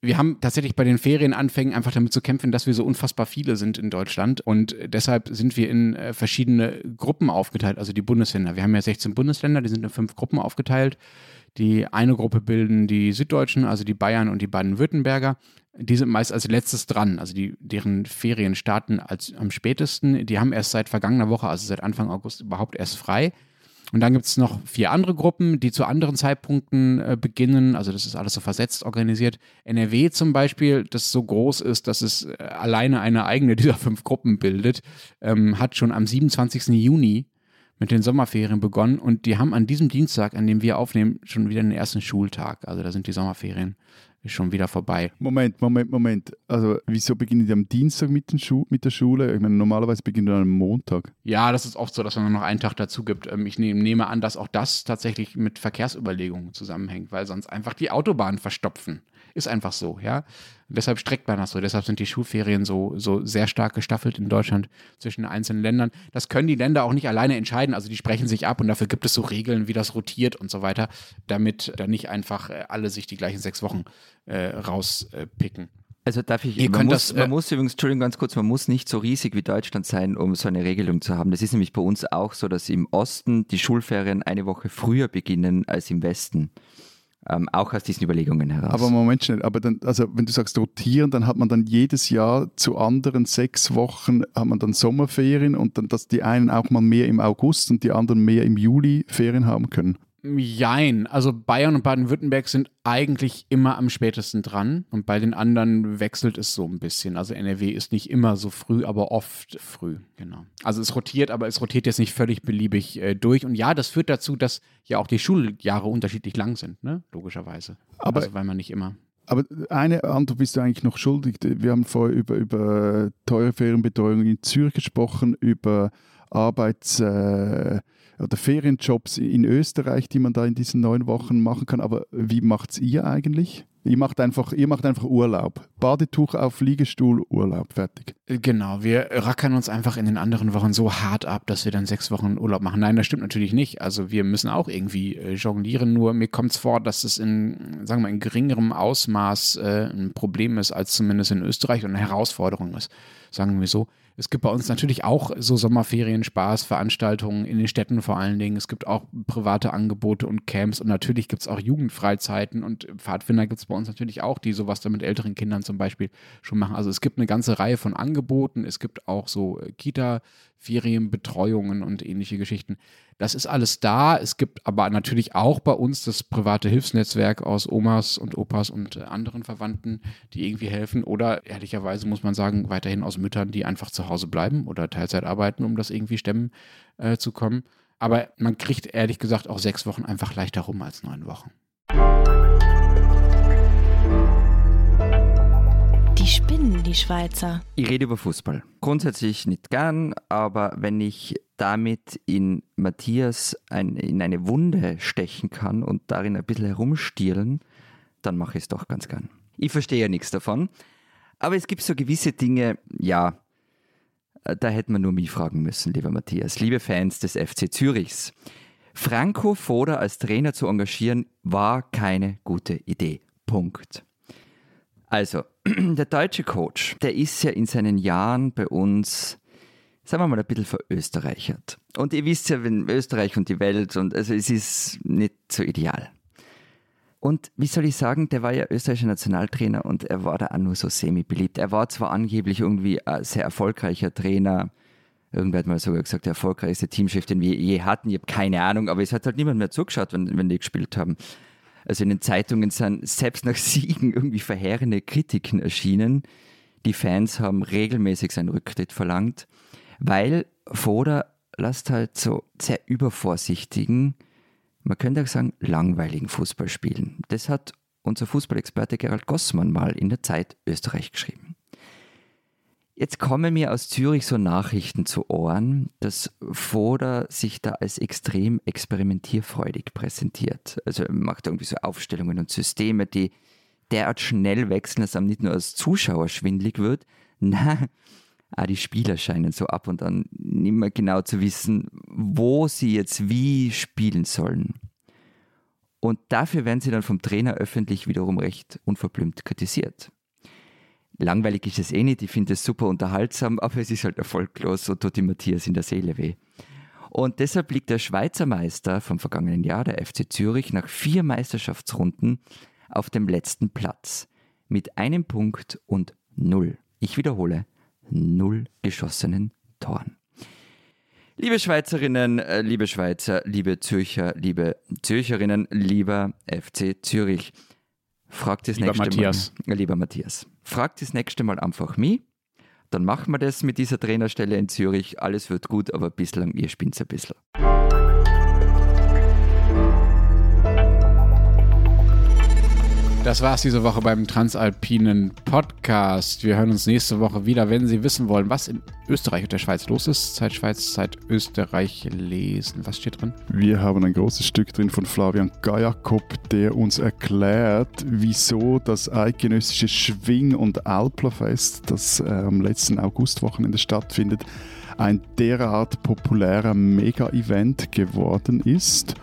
S3: wir haben tatsächlich bei den Ferienanfängen einfach damit zu kämpfen, dass wir so unfassbar viele sind in Deutschland und deshalb sind wir in äh, verschiedene Gruppen aufgeteilt, also die Bundesländer. Wir haben ja 16 Bundesländer, die sind in fünf Gruppen aufgeteilt. Die eine Gruppe bilden die Süddeutschen, also die Bayern und die Baden-Württemberger. Die sind meist als letztes dran, also die, deren Ferien starten als, am spätesten. Die haben erst seit vergangener Woche, also seit Anfang August, überhaupt erst frei. Und dann gibt es noch vier andere Gruppen, die zu anderen Zeitpunkten äh, beginnen. Also das ist alles so versetzt organisiert. NRW zum Beispiel, das so groß ist, dass es äh, alleine eine eigene dieser fünf Gruppen bildet, ähm, hat schon am 27. Juni mit den Sommerferien begonnen und die haben an diesem Dienstag, an dem wir aufnehmen, schon wieder den ersten Schultag. Also da sind die Sommerferien ist schon wieder vorbei.
S2: Moment, Moment, Moment. Also, wieso beginnen die am Dienstag mit, Schu mit der Schule? Ich meine, normalerweise beginnen die am Montag.
S3: Ja, das ist oft so, dass man noch einen Tag dazu gibt. Ähm, ich nehme an, dass auch das tatsächlich mit Verkehrsüberlegungen zusammenhängt, weil sonst einfach die Autobahnen verstopfen. Ist einfach so, ja. Deshalb streckt man das so. Deshalb sind die Schulferien so, so sehr stark gestaffelt in Deutschland zwischen den einzelnen Ländern. Das können die Länder auch nicht alleine entscheiden. Also die sprechen sich ab und dafür gibt es so Regeln, wie das rotiert und so weiter, damit da nicht einfach äh, alle sich die gleichen sechs Wochen äh, rauspicken.
S1: Also darf ich,
S3: Ihr
S1: man,
S3: könnt
S1: muss,
S3: das, äh,
S1: man muss übrigens, Entschuldigung, ganz kurz, man muss nicht so riesig wie Deutschland sein, um so eine Regelung zu haben. Das ist nämlich bei uns auch so, dass im Osten die Schulferien eine Woche früher beginnen als im Westen. Ähm, auch aus diesen Überlegungen heraus.
S2: Aber Moment schnell, aber dann, also wenn du sagst rotieren, dann hat man dann jedes Jahr zu anderen sechs Wochen hat man dann Sommerferien und dann, dass die einen auch mal mehr im August und die anderen mehr im Juli Ferien haben können.
S3: Jein. Also Bayern und Baden-Württemberg sind eigentlich immer am spätesten dran und bei den anderen wechselt es so ein bisschen. Also NRW ist nicht immer so früh, aber oft früh, genau. Also es rotiert, aber es rotiert jetzt nicht völlig beliebig äh, durch. Und ja, das führt dazu, dass ja auch die Schuljahre unterschiedlich lang sind, ne? Logischerweise.
S2: Aber-
S3: also weil man nicht immer.
S2: Aber eine Antwort bist du eigentlich noch schuldig. Wir haben vorher über, über teure Ferienbetreuung in Zürich gesprochen, über Arbeits- äh, oder Ferienjobs in Österreich, die man da in diesen neun Wochen machen kann. Aber wie macht es ihr eigentlich? Ihr macht, einfach, ihr macht einfach Urlaub. Badetuch auf Liegestuhl, Urlaub, fertig.
S3: Äh, Genau, wir rackern uns einfach in den anderen Wochen so hart ab, dass wir dann sechs Wochen Urlaub machen. Nein, das stimmt natürlich nicht. Also wir müssen auch irgendwie äh, jonglieren, nur mir kommt es vor, dass es in, sagen wir in geringerem Ausmaß äh, ein Problem ist, als zumindest in Österreich und eine Herausforderung ist, sagen wir so. Es gibt bei uns natürlich auch so Sommerferien, Spaß, Veranstaltungen in den Städten vor allen Dingen. Es gibt auch private Angebote und Camps und natürlich gibt es auch Jugendfreizeiten und Pfadfinder gibt es bei uns natürlich auch, die sowas dann mit älteren Kindern zum Beispiel schon machen. Also es gibt eine ganze Reihe von Angeboten. Es gibt auch so äh, Kita-Ferienbetreuungen und ähnliche Geschichten. Das ist alles da. Es gibt aber natürlich auch bei uns das private Hilfsnetzwerk aus Omas und Opas und äh, anderen Verwandten, die irgendwie helfen. Oder ehrlicherweise muss man sagen, weiterhin aus Müttern, die einfach zu Hause bleiben oder Teilzeit arbeiten, um das irgendwie stemmen äh, zu kommen. Aber man kriegt ehrlich gesagt auch sechs Wochen einfach leichter rum als neun Wochen.
S4: Spinnen, die Schweizer.
S1: Ich rede über Fußball. Grundsätzlich nicht gern, aber wenn ich damit in Matthias ein, in eine Wunde stechen kann und darin ein bisschen herumstielen, dann mache ich es doch ganz gern. Ich verstehe ja nichts davon, aber es gibt so gewisse Dinge, ja, äh, da hätte man nur mich fragen müssen, lieber Matthias. Liebe Fans des FC Zürichs, Franco Foda als Trainer zu engagieren, war keine gute Idee. Punkt. Also, der deutsche Coach, der ist ja in seinen Jahren bei uns, sagen wir mal, ein bisschen verösterreichert. Und ihr wisst ja, wenn Österreich und die Welt und also es ist nicht so ideal. Und wie soll ich sagen, der war ja österreichischer Nationaltrainer und er war da auch nur so semi-beliebt. Er war zwar angeblich irgendwie ein sehr erfolgreicher Trainer, irgendwer hat mal sogar gesagt, der erfolgreichste Teamchef, den wir je hatten. Ich habe keine Ahnung, aber es hat halt niemand mehr zugeschaut, wenn, wenn die gespielt haben. Also in den Zeitungen sind selbst nach Siegen irgendwie verheerende Kritiken erschienen. Die Fans haben regelmäßig seinen Rücktritt verlangt, weil Foda lässt halt so sehr übervorsichtigen man könnte auch sagen, langweiligen Fußball spielen. Das hat unser Fußballexperte Gerald Gossmann mal in der Zeit Österreich geschrieben. Jetzt kommen mir aus Zürich so Nachrichten zu Ohren, dass Foda sich da als extrem experimentierfreudig präsentiert. Also er macht irgendwie so Aufstellungen und Systeme, die derart schnell wechseln, dass einem nicht nur als Zuschauer schwindlig wird, na, auch die Spieler scheinen so ab und an nicht mehr genau zu wissen, wo sie jetzt wie spielen sollen. Und dafür werden sie dann vom Trainer öffentlich wiederum recht unverblümt kritisiert. Langweilig ist es eh nicht, ich finde es super unterhaltsam, aber es ist halt erfolglos und tut die Matthias in der Seele weh. Und deshalb liegt der Schweizer Meister vom vergangenen Jahr, der FC Zürich, nach vier Meisterschaftsrunden auf dem letzten Platz mit einem Punkt und null. Ich wiederhole, null geschossenen Toren. Liebe Schweizerinnen, äh, liebe Schweizer, liebe Zürcher, liebe Zürcherinnen, lieber FC Zürich, fragt das
S3: Lieber
S1: nächste
S3: Matthias.
S1: Mal. Lieber Matthias, fragt das nächste Mal einfach mich. Dann machen wir das mit dieser Trainerstelle in Zürich. Alles wird gut, aber bislang, ihr spinnt ein bisschen.
S3: Das war's diese Woche beim Transalpinen Podcast. Wir hören uns nächste Woche wieder, wenn Sie wissen wollen, was in Österreich und der Schweiz los ist. Zeit Schweiz, Zeit Österreich lesen. Was steht drin?
S2: Wir haben ein großes Stück drin von Flavian Gajakob, der uns erklärt, wieso das eidgenössische Schwing- und Alplerfest, das äh, am letzten Augustwochenende stattfindet, ein derart populärer Mega-Event geworden ist.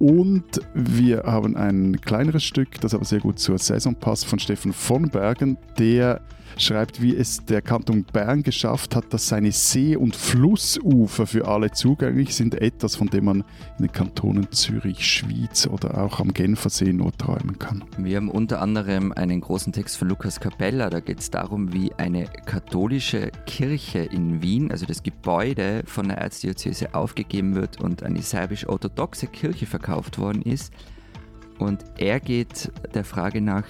S2: Und wir haben ein kleineres Stück, das aber sehr gut zur Saison passt, von Stefan von Bergen, der schreibt, wie es der Kanton Bern geschafft hat, dass seine See- und Flussufer für alle zugänglich sind. Etwas, von dem man in den Kantonen Zürich, Schwyz oder auch am Genfersee nur träumen kann.
S1: Wir haben unter anderem einen großen Text von Lukas Capella. Da geht es darum, wie eine katholische Kirche in Wien, also das Gebäude von der Erzdiözese aufgegeben wird und eine serbisch-orthodoxe Kirche verkauft worden ist. Und er geht der Frage nach,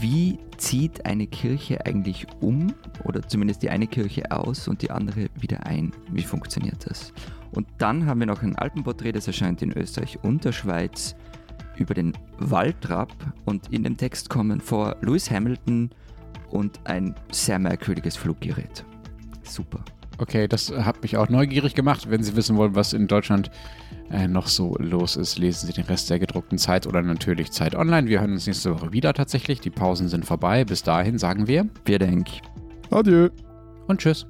S1: wie zieht eine Kirche eigentlich um oder zumindest die eine Kirche aus und die andere wieder ein? Wie funktioniert das? Und dann haben wir noch ein Alpenporträt, das erscheint in Österreich und der Schweiz über den Waldrapp und in dem Text kommen vor Lewis Hamilton und ein sehr merkwürdiges Fluggerät. Super.
S3: Okay, das hat mich auch neugierig gemacht. Wenn Sie wissen wollen, was in Deutschland äh, noch so los ist, lesen Sie den Rest der gedruckten Zeit oder natürlich Zeit online. Wir hören uns nächste Woche wieder tatsächlich. Die Pausen sind vorbei. Bis dahin sagen wir
S1: Wir denken.
S2: Adieu!
S3: und tschüss.